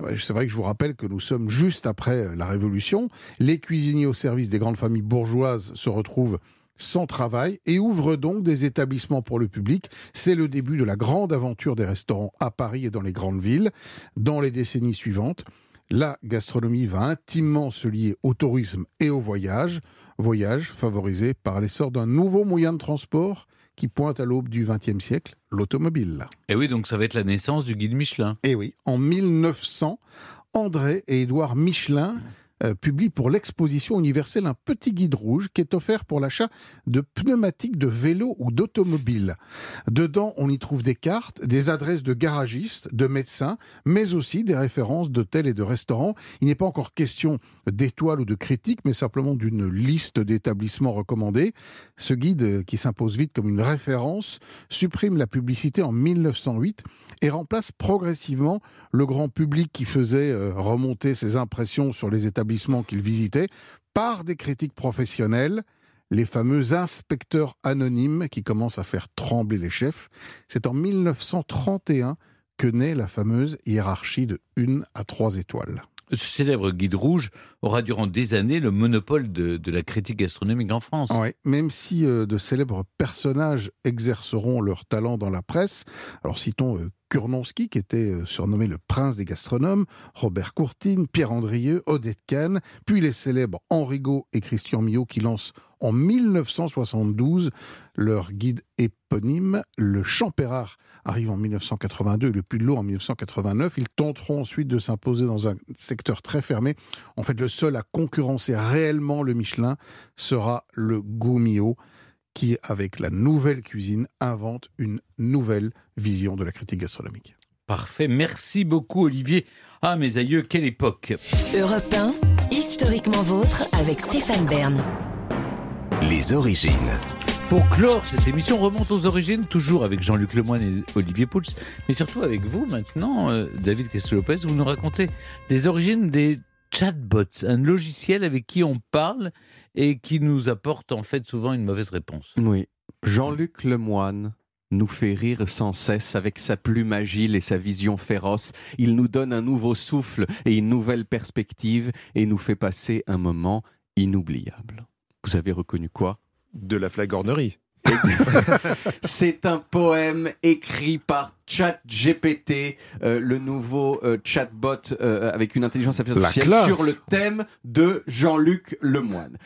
C'est vrai que je vous rappelle que nous sommes juste après la Révolution. Les cuisiniers au service des grandes familles bourgeoises se retrouvent sans travail et ouvrent donc des établissements pour le public. C'est le début de la grande aventure des restaurants à Paris et dans les grandes villes. Dans les décennies suivantes, la gastronomie va intimement se lier au tourisme et au voyage, voyage favorisé par l'essor d'un nouveau moyen de transport qui pointe à l'aube du XXe siècle, l'automobile. Et oui, donc ça va être la naissance du guide Michelin. Et oui, en 1900, André et Édouard Michelin euh, publie pour l'exposition universelle un petit guide rouge qui est offert pour l'achat de pneumatiques de vélo ou d'automobile. Dedans, on y trouve des cartes, des adresses de garagistes, de médecins, mais aussi des références d'hôtels et de restaurants. Il n'est pas encore question d'étoiles ou de critiques, mais simplement d'une liste d'établissements recommandés. Ce guide, euh, qui s'impose vite comme une référence, supprime la publicité en 1908 et remplace progressivement le grand public qui faisait euh, remonter ses impressions sur les établissements qu'il visitait par des critiques professionnelles, les fameux inspecteurs anonymes qui commencent à faire trembler les chefs. C'est en 1931 que naît la fameuse hiérarchie de 1 à 3 étoiles. Ce célèbre guide rouge aura durant des années le monopole de, de la critique gastronomique en France. Même si euh, de célèbres personnages exerceront leur talent dans la presse. Alors citons euh, Kurnonski, qui était euh, surnommé le prince des gastronomes, Robert Courtine, Pierre Andrieux, Odette Kahn, puis les célèbres Henri Gaud et Christian Millot qui lancent en 1972 leur guide éponyme. Le Champérard arrive en 1982 et le Puy de en 1989. Ils tenteront ensuite de s'imposer dans un secteur très fermé. En fait, le seul à concurrencer réellement le Michelin sera le Goumio qui, avec la nouvelle cuisine, invente une nouvelle vision de la critique gastronomique. Parfait, merci beaucoup Olivier. Ah mes aïeux, quelle époque Europe 1, historiquement vôtre avec Stéphane Bern. Les origines. Pour clore cette émission, on remonte aux origines, toujours avec Jean-Luc Lemoyne et Olivier Pouls, mais surtout avec vous maintenant, euh, David Castelopez, vous nous racontez les origines des chatbots, un logiciel avec qui on parle et qui nous apporte en fait souvent une mauvaise réponse. Oui. Jean-Luc Lemoine nous fait rire sans cesse avec sa plume agile et sa vision féroce. Il nous donne un nouveau souffle et une nouvelle perspective et nous fait passer un moment inoubliable. Vous avez reconnu quoi? De la flagornerie. [LAUGHS] C'est un poème écrit par ChatGPT, euh, le nouveau euh, chatbot euh, avec une intelligence artificielle sur le thème de Jean-Luc Lemoine.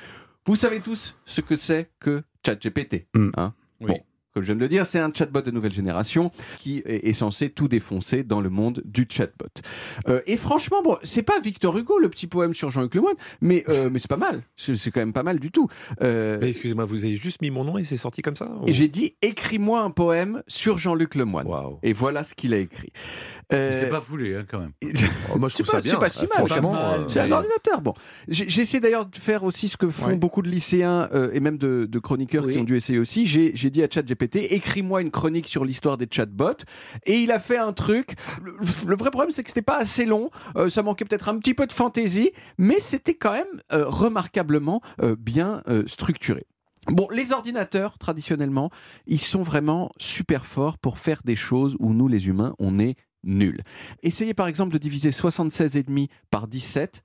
Vous savez tous ce que c'est que ChatGPT. Hein? Oui. Bon, comme je viens de le dire, c'est un chatbot de nouvelle génération qui est, est censé tout défoncer dans le monde du chatbot. Euh, et franchement, bon, c'est pas Victor Hugo le petit poème sur Jean-Luc Lemoine, mais euh, mais c'est pas mal. C'est quand même pas mal du tout. Euh, excusez-moi, vous avez juste mis mon nom et c'est sorti comme ça ou- et j'ai dit écris-moi un poème sur Jean-Luc Lemoine. Et voilà ce qu'il a écrit. Euh, C'est pas foulé hein, quand même. [LAUGHS] Oh, moi, je c'est ça pas, bien. c'est pas si mal. franchement, c'est- un ordinateur. Bon, j'ai essayé d'ailleurs de faire aussi ce que font Ouais. beaucoup de lycéens euh, et même de, de chroniqueurs qui ont dû essayer aussi. J'ai j'ai dit à ChatGPT écris-moi une chronique sur l'histoire des chatbots et il a fait un truc. Le, vrai problème, c'est que c'était pas assez long. Euh, ça manquait peut-être un petit peu de fantaisie, mais c'était quand même euh, remarquablement euh, bien structuré. Bon, les ordinateurs, traditionnellement, ils sont vraiment super forts pour faire des choses où nous, les humains, on est nuls. Essayez par exemple de diviser 76,5 par 17,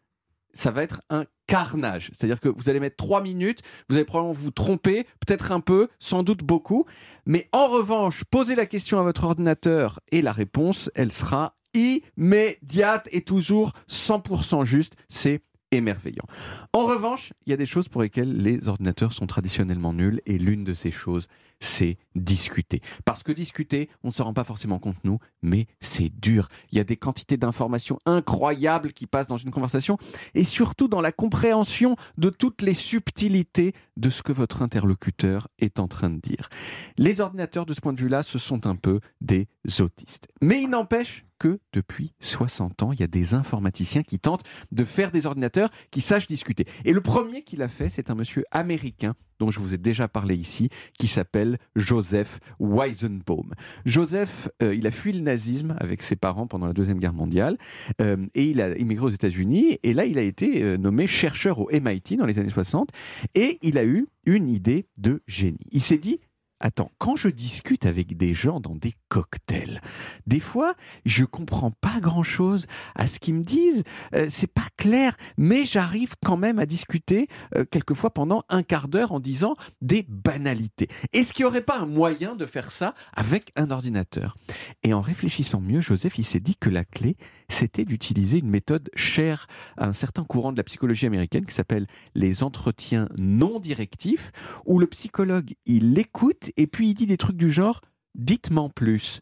ça va être un carnage. C'est-à-dire que vous allez mettre 3 minutes, vous allez probablement vous tromper, peut-être un peu, sans doute beaucoup. Mais en revanche, posez la question à votre ordinateur et la réponse, elle sera immédiate et toujours 100% juste. C'est émerveillant. En revanche, il y a des choses pour lesquelles les ordinateurs sont traditionnellement nuls et l'une de ces choses, c'est discuter. Parce que discuter, on ne s'en rend pas forcément compte nous, mais c'est dur. Il y a des quantités d'informations incroyables qui passent dans une conversation et surtout dans la compréhension de toutes les subtilités de ce que votre interlocuteur est en train de dire. Les ordinateurs, de ce point de vue-là, ce sont un peu des autistes. Mais il n'empêche que depuis 60 ans, il y a des informaticiens qui tentent de faire des ordinateurs qui sachent discuter. Et le premier qui l'a fait, c'est un monsieur américain dont je vous ai déjà parlé ici, qui s'appelle Joseph Weizenbaum. Joseph, euh, il a fui le nazisme avec ses parents pendant la Deuxième Guerre mondiale, euh, et il a immigré aux États-Unis, et là, il a été euh, nommé chercheur au MIT dans les années 60, et il a eu une idée de génie. Il s'est dit, Attends, quand je discute avec des gens dans des cocktails, des fois, je comprends pas grand-chose à ce qu'ils me disent. Euh, c'est pas clair, mais j'arrive quand même à discuter euh, quelquefois pendant un quart d'heure en disant des banalités. Est-ce qu'il n'y aurait pas un moyen de faire ça avec un ordinateur? Et en réfléchissant mieux, Joseph, il s'est dit que la clé, c'était d'utiliser une méthode chère à un certain courant de la psychologie américaine qui s'appelle les entretiens non directifs, où le psychologue, il écoute et puis il dit des trucs du genre Dites-moi en plus.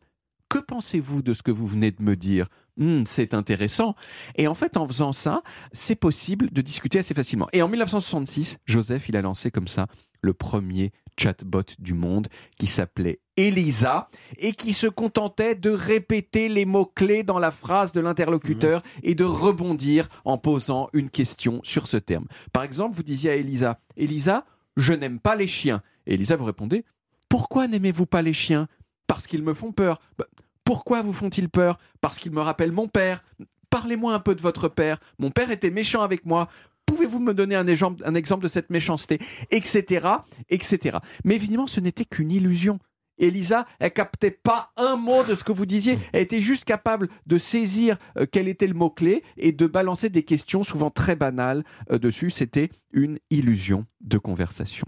Que pensez-vous de ce que vous venez de me dire? Hmm, c'est intéressant. Et en fait, en faisant ça, c'est possible de discuter assez facilement. Et en 1966, Joseph, il a lancé comme ça le premier chatbot du monde qui s'appelait Elisa et qui se contentait de répéter les mots-clés dans la phrase de l'interlocuteur et de rebondir en posant une question sur ce terme. Par exemple, vous disiez à Elisa, Elisa, je n'aime pas les chiens. Et Elisa vous répondez, pourquoi n'aimez-vous pas les chiens? Parce qu'ils me font peur. Bah, pourquoi vous font-ils peur? Parce qu'ils me rappellent mon père. Parlez-moi un peu de votre père. Mon père était méchant avec moi. Pouvez-vous me donner un exemple, un exemple de cette méchanceté Etc. Etc. Mais évidemment, ce n'était qu'une illusion. Elisa, elle captait pas un mot de ce que vous disiez. Elle était juste capable de saisir euh, quel était le mot-clé et de balancer des questions souvent très banales euh, dessus. C'était une illusion de conversation.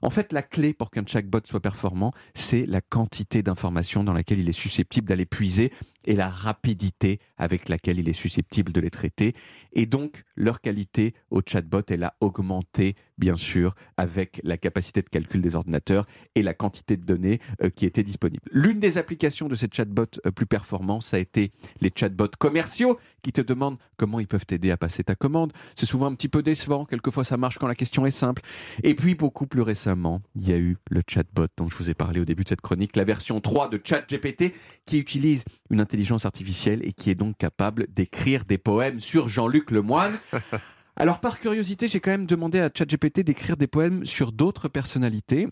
En fait, la clé pour qu'un chatbot soit performant, c'est la quantité d'informations dans laquelle il est susceptible d'aller puiser et la rapidité avec laquelle il est susceptible de les traiter. Et donc, leur qualité au chatbot, elle a augmenté, bien sûr, avec la capacité de calcul des ordinateurs et la quantité de données euh, qui étaient disponibles. L'une des applications de ces chatbots euh, plus performants, ça a été les chatbots commerciaux qui te demandent comment ils peuvent t'aider à passer ta commande. C'est souvent un petit peu décevant, quelquefois ça marche quand la question est simple. Et puis, beaucoup plus récemment, il y a eu le chatbot dont je vous ai parlé au début de cette chronique, la version 3 de ChatGPT, qui utilise une artificielle et qui est donc capable d'écrire des poèmes sur Jean-Luc Lemoine. [LAUGHS] Alors par curiosité, j'ai quand même demandé à ChatGPT d'écrire des poèmes sur d'autres personnalités.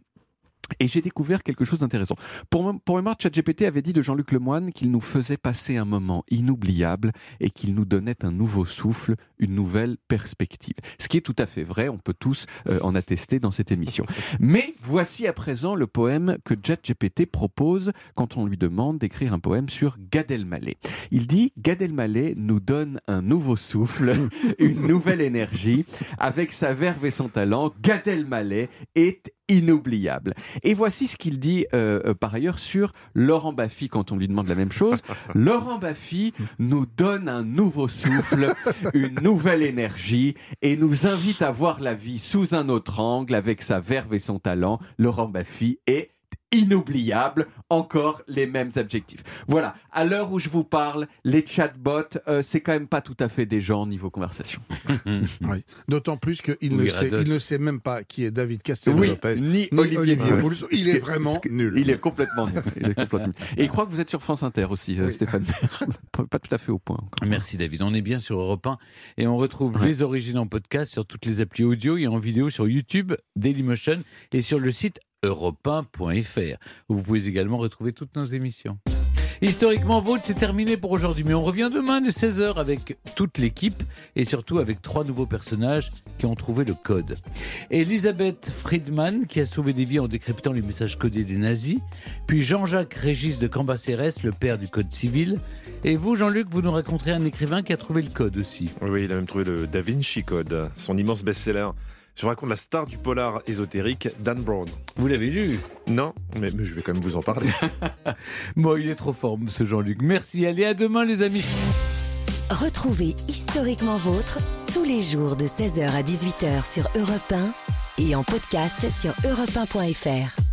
Et j'ai découvert quelque chose d'intéressant. Pour, pour mémoire, ChatGPT avait dit de Jean-Luc Lemoine qu'il nous faisait passer un moment inoubliable et qu'il nous donnait un nouveau souffle, une nouvelle perspective. Ce qui est tout à fait vrai, on peut tous euh, en attester dans cette émission. Mais voici à présent le poème que ChatGPT propose quand on lui demande d'écrire un poème sur Gad Elmaleh. Il dit Gad Elmaleh nous donne un nouveau souffle, [LAUGHS] une nouvelle énergie. Avec sa verve et son talent, Gad Elmaleh est inoubliable. Et voici ce qu'il dit euh, euh, par ailleurs sur Laurent Baffy quand on lui demande la même chose. [LAUGHS] Laurent Baffy nous donne un nouveau souffle, une nouvelle énergie et nous invite à voir la vie sous un autre angle avec sa verve et son talent. Laurent Baffy est inoubliable, encore les mêmes adjectifs. Voilà, à l'heure où je vous parle, les chatbots, euh, c'est quand même pas tout à fait des gens niveau conversation. [LAUGHS] Oui. D'autant plus qu'il Oui, ne, sait, il ne sait même pas qui est David Castel-Lopez, ni, Olivier Viols. Il est vraiment nul. Il est complètement nul. Il est complètement nul. Et [LAUGHS] il croit que vous êtes sur France Inter aussi, euh, Stéphane. [LAUGHS] pas tout à fait au point. encore. Merci David. On est bien sur Europe 1 et on retrouve les origines en podcast sur toutes les applis audio et en vidéo sur YouTube, Dailymotion et sur le site europe1.fr où vous pouvez également retrouver toutes nos émissions. Historiquement Vôtre, c'est terminé pour aujourd'hui, mais on revient demain dès 16h avec toute l'équipe et surtout avec trois nouveaux personnages qui ont trouvé le code. Elisabeth Friedman qui a sauvé des vies en décryptant les messages codés des nazis, puis Jean-Jacques Régis de Cambacérès, le père du code civil, et vous Jean-Luc, vous nous raconterez un écrivain qui a trouvé le code aussi. Oui, il a même trouvé le Da Vinci Code, son immense best-seller. Je vous raconte la star du polar ésotérique, Dan Brown. Vous l'avez lu Non, mais, mais je vais quand même vous en parler. [LAUGHS] Bon, il est trop fort, ce Jean-Luc. Merci, allez, à demain les amis. Retrouvez Historiquement Vôtre tous les jours de 16h à 18h sur Europe 1 et en podcast sur europe1.fr.